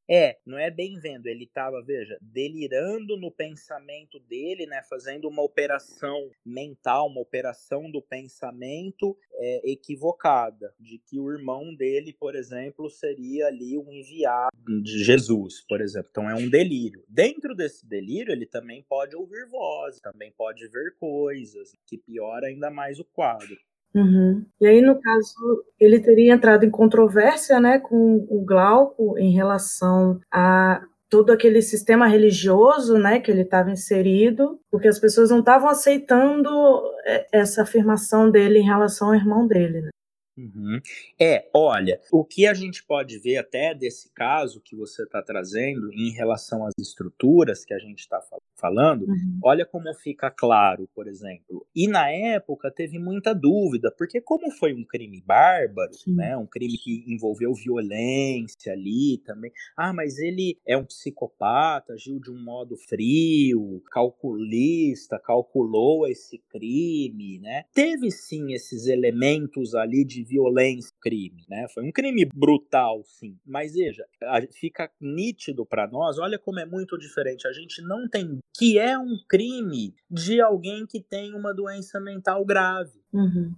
É, não é bem vendo, ele estava, veja, delirando no pensamento dele, né, fazendo uma operação mental, uma operação do pensamento é, equivocada, de que o irmão dele, por exemplo, seria ali um enviado de Jesus, por exemplo. Então é um delírio. Dentro desse delírio, ele também pode ouvir vozes, também pode ver coisas, que piora ainda mais o quadro. Uhum. E aí, no caso, ele teria entrado em controvérsia né, com o Glauco em relação a todo aquele sistema religioso né, que ele estava inserido, porque as pessoas não estavam aceitando é, essa afirmação dele em relação ao irmão dele. Né? Uhum. É, olha, o que a gente pode ver até desse caso que você está trazendo em relação às estruturas que a gente está falando, uhum. olha como fica claro, por exemplo. E na época teve muita dúvida, porque como foi um crime bárbaro, Sim. né, um crime que envolveu violência ali também. Ah, mas ele é um psicopata, agiu de um modo frio, calculista, calculou esse crime, né? Teve sim esses elementos ali de violência, crime, né? Foi um crime brutal, sim. Mas veja, fica nítido para nós, olha como é muito diferente. A gente não tem que é um crime de alguém que tem uma doença mental grave. Uhum.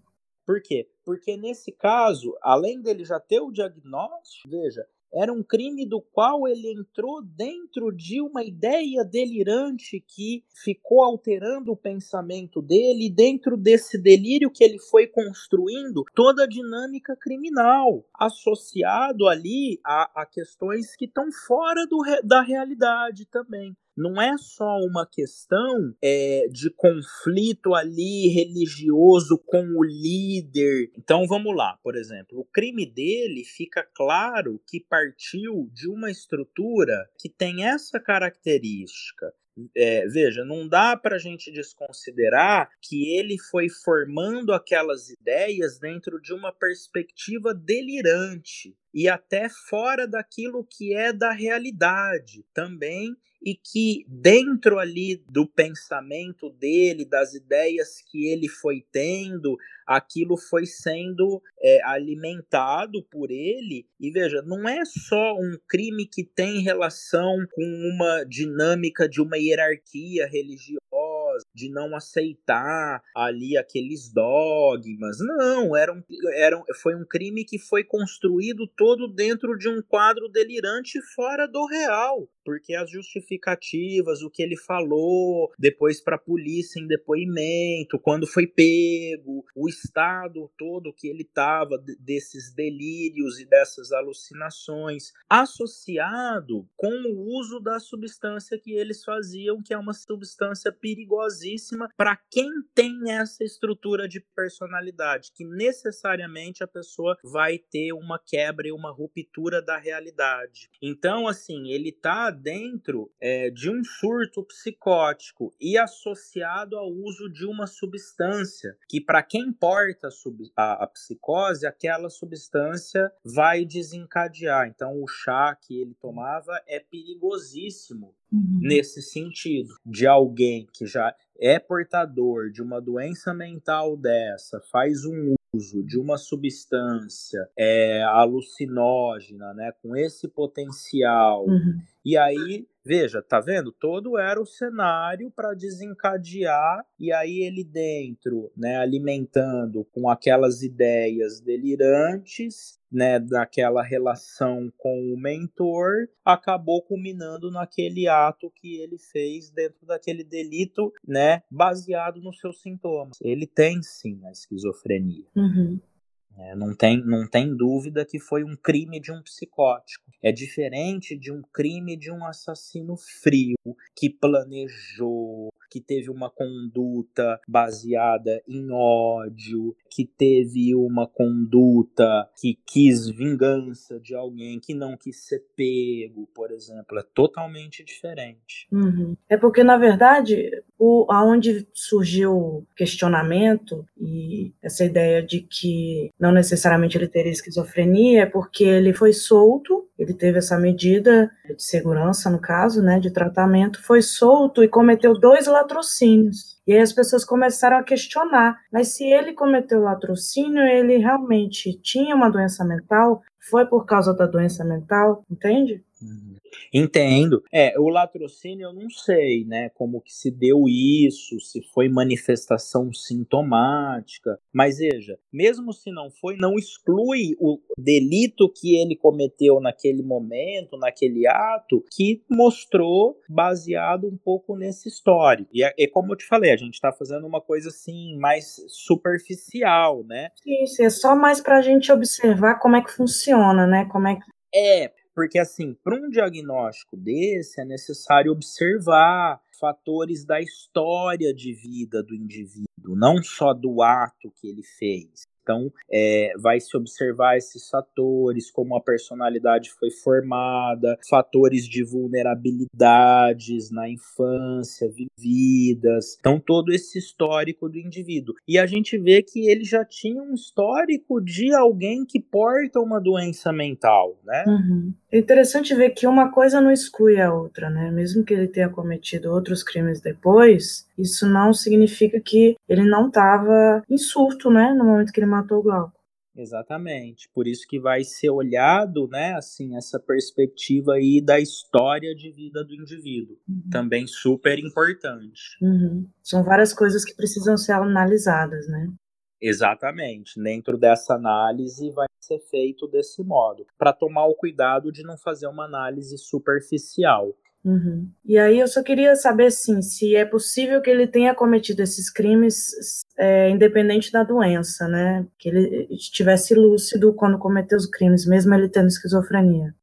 Por quê? Porque nesse caso, além dele já ter o diagnóstico, veja, era um crime do qual ele entrou dentro de uma ideia delirante que ficou alterando o pensamento dele, e dentro desse delírio que ele foi construindo toda a dinâmica criminal, associado ali a, a questões que estão fora do, da realidade também não é só uma questão é, de conflito ali religioso com o líder. Então vamos lá, por exemplo, o crime dele fica claro que partiu de uma estrutura que tem essa característica. É, veja, não dá para a gente desconsiderar que ele foi formando aquelas ideias dentro de uma perspectiva delirante e até fora daquilo que é da realidade também e que dentro ali do pensamento dele, das ideias que ele foi tendo, aquilo foi sendo é, alimentado por ele. E veja, não é só um crime que tem relação com uma dinâmica de uma hierarquia religiosa de não aceitar ali aqueles dogmas. Não, era um, era um, foi um crime que foi construído todo dentro de um quadro delirante fora do real porque as justificativas, o que ele falou depois para a polícia em depoimento, quando foi pego, o estado todo que ele estava desses delírios e dessas alucinações, associado com o uso da substância que eles faziam, que é uma substância perigosíssima para quem tem essa estrutura de personalidade, que necessariamente a pessoa vai ter uma quebra e uma ruptura da realidade. Então, assim, ele está dentro é, de um surto psicótico e associado ao uso de uma substância que, para quem porta a, a, psicose, aquela substância vai desencadear. Então, o chá que ele tomava é perigosíssimo uhum. nesse sentido, de alguém que já é portador de uma doença mental dessa, faz um uso de uma substância é, alucinógena, né, com esse potencial, uhum. e aí Veja, tá vendo? Todo era o cenário para desencadear e aí ele dentro, né, alimentando com aquelas ideias delirantes, né, daquela relação com o mentor, acabou culminando naquele ato que ele fez dentro daquele delito, né, baseado nos seus sintomas. Ele tem sim a esquizofrenia. Uhum. É, não, tem, não tem dúvida que foi um crime de um psicótico. É diferente de um crime de um assassino frio que planejou, que teve uma conduta baseada em ódio, que teve uma conduta que quis vingança de alguém, que não quis ser pego, por exemplo. É totalmente diferente. Uhum. É porque, na verdade, o, aonde surgiu o questionamento e essa ideia de que não necessariamente ele teria esquizofrenia é porque ele foi solto ele teve essa medida de segurança, no caso, né, de tratamento, foi solto e cometeu dois latrocínios. E aí as pessoas começaram a questionar, mas se ele cometeu latrocínio, ele realmente tinha uma doença mental? Foi por causa da doença mental, entende? Uhum. Entendo. É, o latrocínio eu não sei, né, como que se deu isso, se foi manifestação sintomática, mas veja, mesmo se não foi, não exclui o delito que ele cometeu naquele momento, naquele ato, que mostrou baseado um pouco nesse histórico. E é, é como eu te falei, a gente está fazendo uma coisa assim mais superficial, né? Isso, é só mais para a gente observar como é que funciona, né? Como é que é, porque, assim, para um diagnóstico desse, é necessário observar fatores da história de vida do indivíduo, não só do ato que ele fez. Então, é, vai se observar esses fatores, como a personalidade foi formada, fatores de vulnerabilidades na infância vividas. Então, todo esse histórico do indivíduo. E a gente vê que ele já tinha um histórico de alguém que porta uma doença mental, né? Uhum. É interessante ver que uma coisa não exclui a outra, né? Mesmo que ele tenha cometido outros crimes depois, isso não significa que ele não estava em surto, né, no momento que ele matou o Glauco. Exatamente. Por isso que vai ser olhado, né, assim, essa perspectiva aí da história de vida do indivíduo. Uhum. Também super importante. Uhum. São várias coisas que precisam ser analisadas, né? Exatamente. Dentro dessa análise vai ser feito desse modo, para tomar o cuidado de não fazer uma análise superficial. Uhum. E aí eu só queria saber assim, se é possível que ele tenha cometido esses crimes é, independente da doença, né? Que ele estivesse lúcido quando cometeu os crimes, mesmo ele tendo esquizofrenia.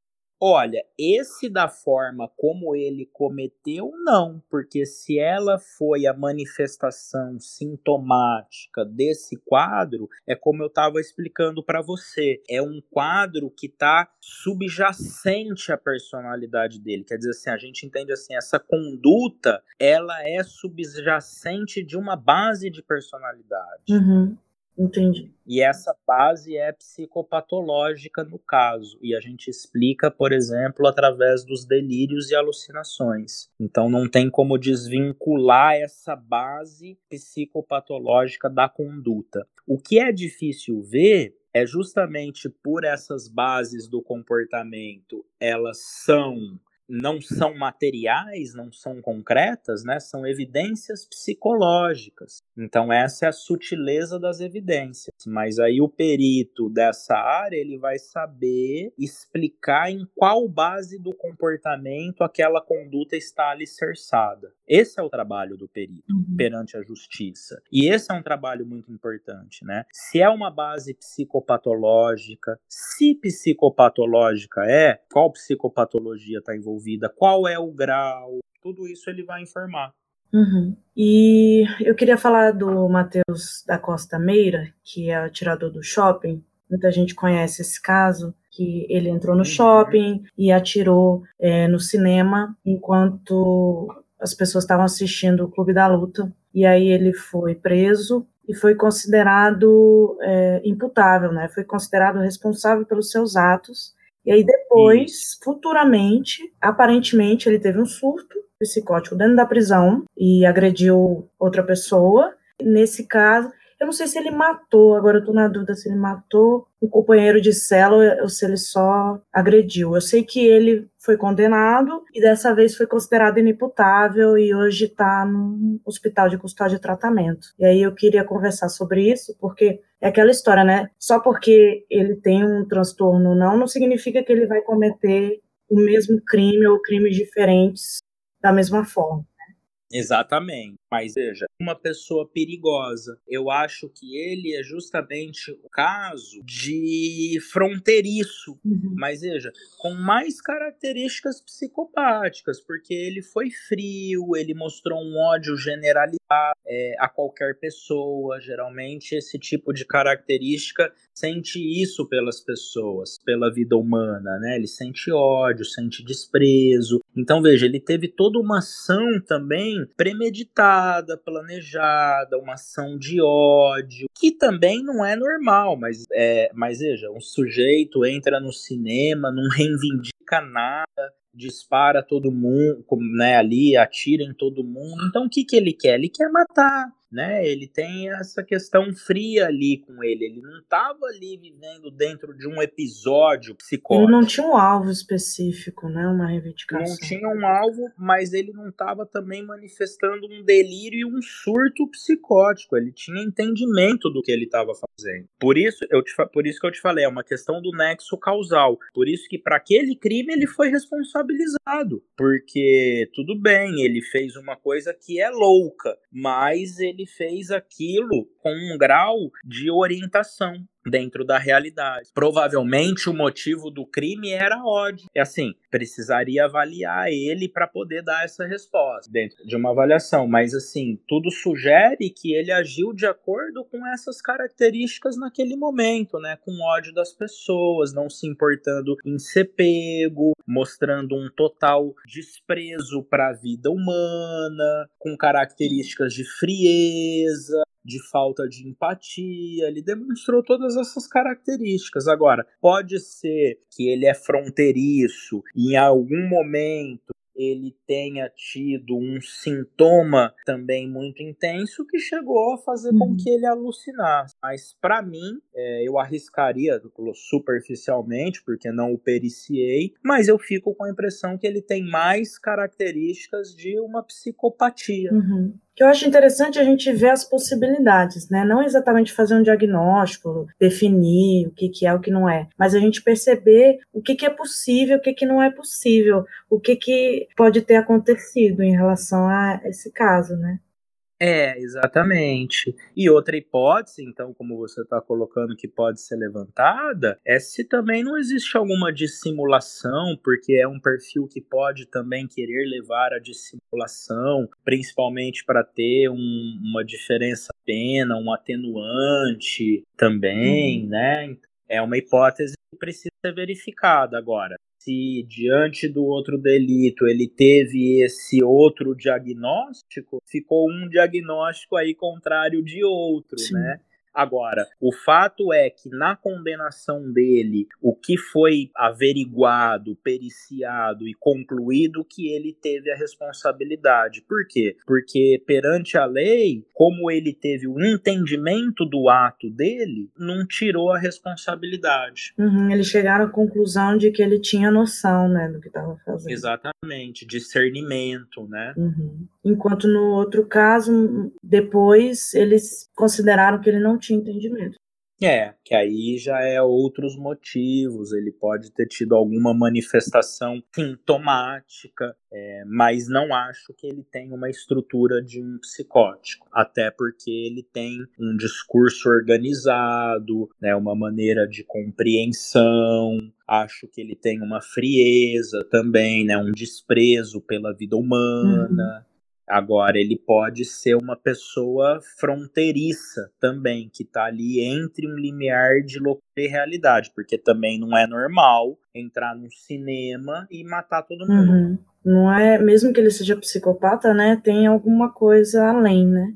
Olha, esse da forma como ele cometeu, não, porque se ela foi a manifestação sintomática desse quadro, é como eu estava explicando para você, é um quadro que está subjacente à personalidade dele. Quer dizer assim, a gente entende assim, essa conduta, ela é subjacente de uma base de personalidade. Uhum. Entendi. E essa base é psicopatológica no caso. E a gente explica, por exemplo, através dos delírios e alucinações. Então não tem como desvincular essa base psicopatológica da conduta. O que é difícil ver é justamente por essas bases do comportamento, elas são não são materiais, não são concretas, né? São evidências psicológicas. Então essa é a sutileza das evidências. Mas aí o perito dessa área ele vai saber explicar em qual base do comportamento aquela conduta está alicerçada. Esse é o trabalho do perito uhum. perante a justiça. E esse é um trabalho muito importante, né? Se é uma base psicopatológica, se psicopatológica é, qual psicopatologia está envolvida, qual é o grau, tudo isso ele vai informar. Uhum. E eu queria falar do Matheus da Costa Meira, que é o atirador do shopping. Muita gente conhece esse caso, que ele entrou no uhum. shopping e atirou é, no cinema enquanto as pessoas estavam assistindo o Clube da Luta, e aí ele foi preso e foi considerado é, imputável, né? Foi considerado responsável pelos seus atos. E aí depois, futuramente, aparentemente ele teve um surto psicótico dentro da prisão e agrediu outra pessoa. Nesse caso, Eu não sei se ele matou, agora eu tô na dúvida se ele matou o companheiro de cela ou se ele só agrediu. Eu sei que ele foi condenado e dessa vez foi considerado inimputável e hoje está num hospital de custódia e tratamento. E aí eu queria conversar sobre isso, porque é aquela história, né? Só porque ele tem um transtorno não, não significa que ele vai cometer o mesmo crime ou crimes diferentes da mesma forma. Exatamente. Mas veja, uma pessoa perigosa. Eu acho que ele é justamente o caso de fronteiriço. Uhum. Mas veja, com mais características psicopáticas, porque ele foi frio, ele mostrou um ódio generalizado é, a qualquer pessoa. Geralmente, esse tipo de característica sente isso pelas pessoas, pela vida humana, né? Ele sente ódio, sente desprezo. Então, veja, ele teve toda uma ação também premeditada, planejada, uma ação de ódio, que também não é normal, mas, é, mas veja, um sujeito entra no cinema, não reivindica nada, dispara todo mundo, né, ali, atira em todo mundo. Então, o que, que ele quer? Ele quer matar né? Ele tem essa questão fria ali com ele. Ele não estava ali vivendo dentro de um episódio psicótico. Ele não tinha um alvo específico, né? Uma reivindicação. Não tinha um alvo, mas ele não estava também manifestando um delírio e um surto psicótico. Ele tinha entendimento do que ele estava fazendo. Por isso, eu te, por isso que eu te falei, é uma questão do nexo causal. Por isso que para aquele crime ele foi responsabilizado, porque tudo bem, ele fez uma coisa que é louca, mas ele ele fez aquilo com um grau de orientação dentro da realidade. Provavelmente o motivo do crime era ódio. É assim, precisaria avaliar ele para poder dar essa resposta dentro de uma avaliação, mas assim, tudo sugere que ele agiu de acordo com essas características naquele momento, né, com ódio das pessoas, não se importando em ser pego, mostrando um total desprezo para a vida humana, com características de frieza, de falta de empatia, ele demonstrou todas essas características. Agora, pode ser que ele é fronteiriço e em algum momento ele tenha tido um sintoma também muito intenso que chegou a fazer uhum. com que ele alucinasse. Mas para mim, é, eu arriscaria superficialmente, porque não o periciei, mas eu fico com a impressão que ele tem mais características de uma psicopatia. Uhum que eu acho interessante a gente ver as possibilidades, né? Não exatamente fazer um diagnóstico, definir o que, que é o que não é, mas a gente perceber o que, que é possível, o que, que não é possível, o que, que pode ter acontecido em relação a esse caso, né? É, exatamente. E outra hipótese, então, como você está colocando que pode ser levantada, é se também não existe alguma dissimulação, porque é um perfil que pode também querer levar a dissimulação, principalmente para ter um, uma diferença pena, um atenuante também, uhum. né? É uma hipótese que precisa ser verificada agora se diante do outro delito ele teve esse outro diagnóstico, ficou um diagnóstico aí contrário de outro, Sim. né? Agora, o fato é que na condenação dele, o que foi averiguado, periciado e concluído que ele teve a responsabilidade. Por quê? Porque perante a lei, como ele teve o entendimento do ato dele, não tirou a responsabilidade. Uhum, eles chegaram à conclusão de que ele tinha noção, né, do que estava fazendo. Exatamente, discernimento, né? Uhum. Enquanto no outro caso, depois eles consideraram que ele não tinha entendimento. É, que aí já é outros motivos, ele pode ter tido alguma manifestação sintomática, é, mas não acho que ele tem uma estrutura de um psicótico, até porque ele tem um discurso organizado, né, uma maneira de compreensão, acho que ele tem uma frieza também, né, um desprezo pela vida humana. Uhum. Agora, ele pode ser uma pessoa fronteiriça também, que está ali entre um limiar de loucura e realidade, porque também não é normal entrar no cinema e matar todo mundo. Uhum. Não é, mesmo que ele seja psicopata, né? Tem alguma coisa além, né?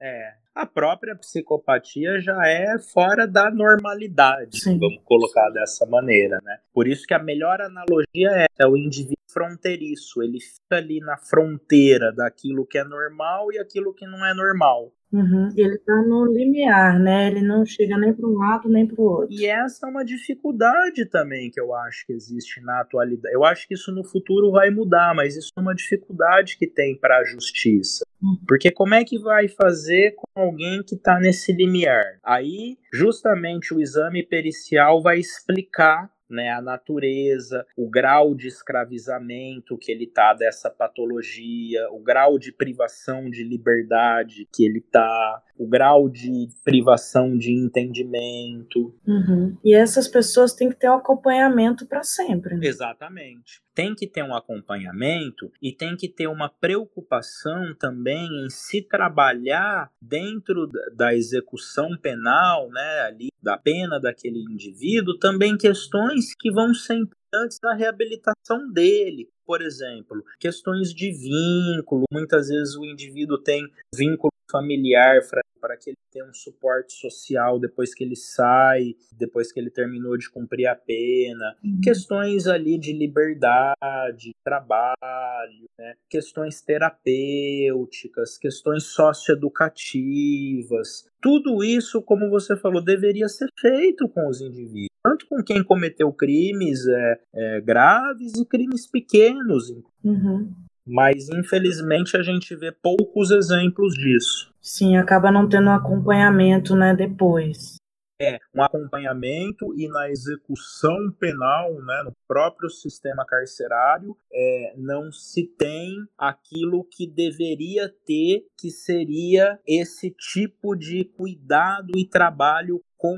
É, a própria psicopatia já é fora da normalidade, Sim. vamos colocar dessa maneira, né? Por isso que a melhor analogia é, é o indivíduo fronteiriço, ele fica ali na fronteira daquilo que é normal e aquilo que não é normal. Uhum. Ele está no limiar, né? Ele não chega nem para um lado nem para o outro. E essa é uma dificuldade também que eu acho que existe na atualidade. Eu acho que isso no futuro vai mudar, mas isso é uma dificuldade que tem para a justiça. Uhum. Porque como é que vai fazer com alguém que está nesse limiar? Aí, justamente, o exame pericial vai explicar né, a natureza, o grau de escravizamento que ele tá dessa patologia, o grau de privação de liberdade que ele tá, o grau de privação de entendimento. Uhum. E essas pessoas têm que ter um acompanhamento para sempre. Né? Exatamente. Tem que ter um acompanhamento e tem que ter uma preocupação também em se trabalhar dentro da execução penal, né, ali da pena daquele indivíduo, também questões que vão ser importantes na reabilitação dele. Por exemplo, questões de vínculo. Muitas vezes o indivíduo tem vínculo familiar para que ele tenha um suporte social depois que ele sai, depois que ele terminou de cumprir a pena, uhum. questões ali de liberdade, trabalho, né? questões terapêuticas, questões socioeducativas. Tudo isso, como você falou, deveria ser feito com os indivíduos, tanto com quem cometeu crimes é, é, graves e crimes pequenos. Uhum mas infelizmente a gente vê poucos exemplos disso. Sim, acaba não tendo um acompanhamento, né, depois. É, um acompanhamento e na execução penal, né, no próprio sistema carcerário, é, não se tem aquilo que deveria ter, que seria esse tipo de cuidado e trabalho com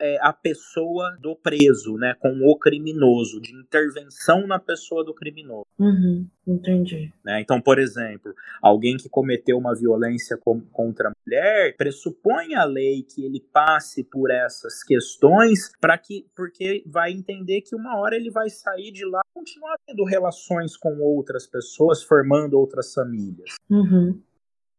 é, a pessoa do preso, né, com o criminoso, de intervenção na pessoa do criminoso. Uhum, entendi. Né? Então, por exemplo, alguém que cometeu uma violência com, contra a mulher pressupõe a lei que ele passe por essas questões para que, porque vai entender que uma hora ele vai sair de lá e continuar tendo relações com outras pessoas, formando outras famílias. Uhum.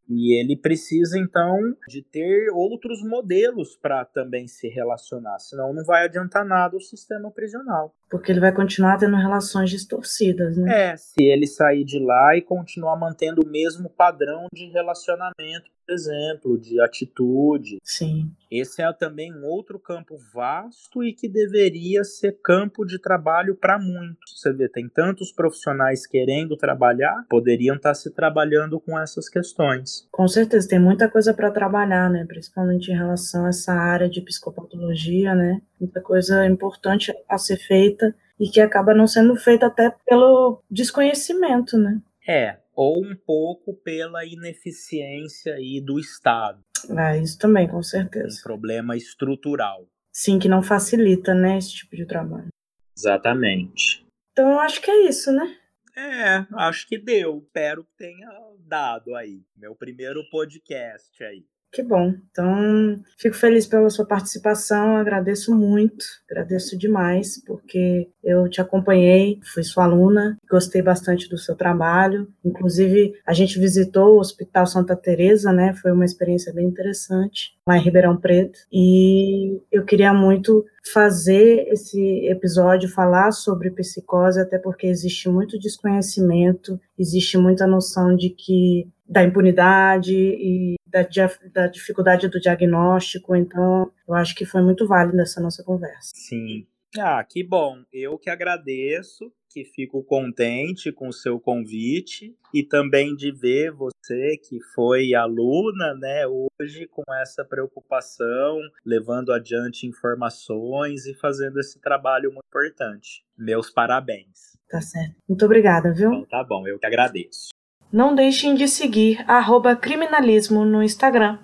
E ele precisa, então, de ter outros modelos para também se relacionar, senão não vai adiantar nada o sistema prisional. Porque ele vai continuar tendo relações distorcidas, né? É, se ele sair de lá e continuar mantendo o mesmo padrão de relacionamento, exemplo, de atitude. Sim. Esse é também um outro campo vasto e que deveria ser campo de trabalho para muitos. Você vê, tem tantos profissionais querendo trabalhar, poderiam estar tá se trabalhando com essas questões. Com certeza, tem muita coisa para trabalhar, né? Principalmente em relação a essa área de psicopatologia, né? Muita coisa importante a ser feita e que acaba não sendo feita até pelo desconhecimento, né? É, ou um pouco pela ineficiência aí do Estado. Ah, isso também, com certeza. Um problema estrutural. Sim, que não facilita, né, esse tipo de trabalho. Exatamente. Então eu acho que é isso, né? É, acho que deu. Espero que tenha dado aí. Meu primeiro podcast aí. Que bom. Então, fico feliz pela sua participação, agradeço muito, agradeço demais, porque eu te acompanhei, fui sua aluna, gostei bastante do seu trabalho. Inclusive, a gente visitou o Hospital Santa Teresa, né? Foi uma experiência bem interessante lá em Ribeirão Preto. E eu queria muito fazer esse episódio falar sobre psicose, até porque existe muito desconhecimento, existe muita noção de que da impunidade e da, da, dificuldade do diagnóstico. Então, eu acho que foi muito válido essa nossa conversa. Sim. Ah, que bom. Eu que agradeço, que fico contente com o seu convite e também de ver você que foi aluna, né, hoje com essa preocupação, levando adiante informações e fazendo esse trabalho muito importante. Meus parabéns. Tá certo. Muito obrigada, viu? Então, tá bom, eu que agradeço. Não deixem de seguir Criminalismo no Instagram.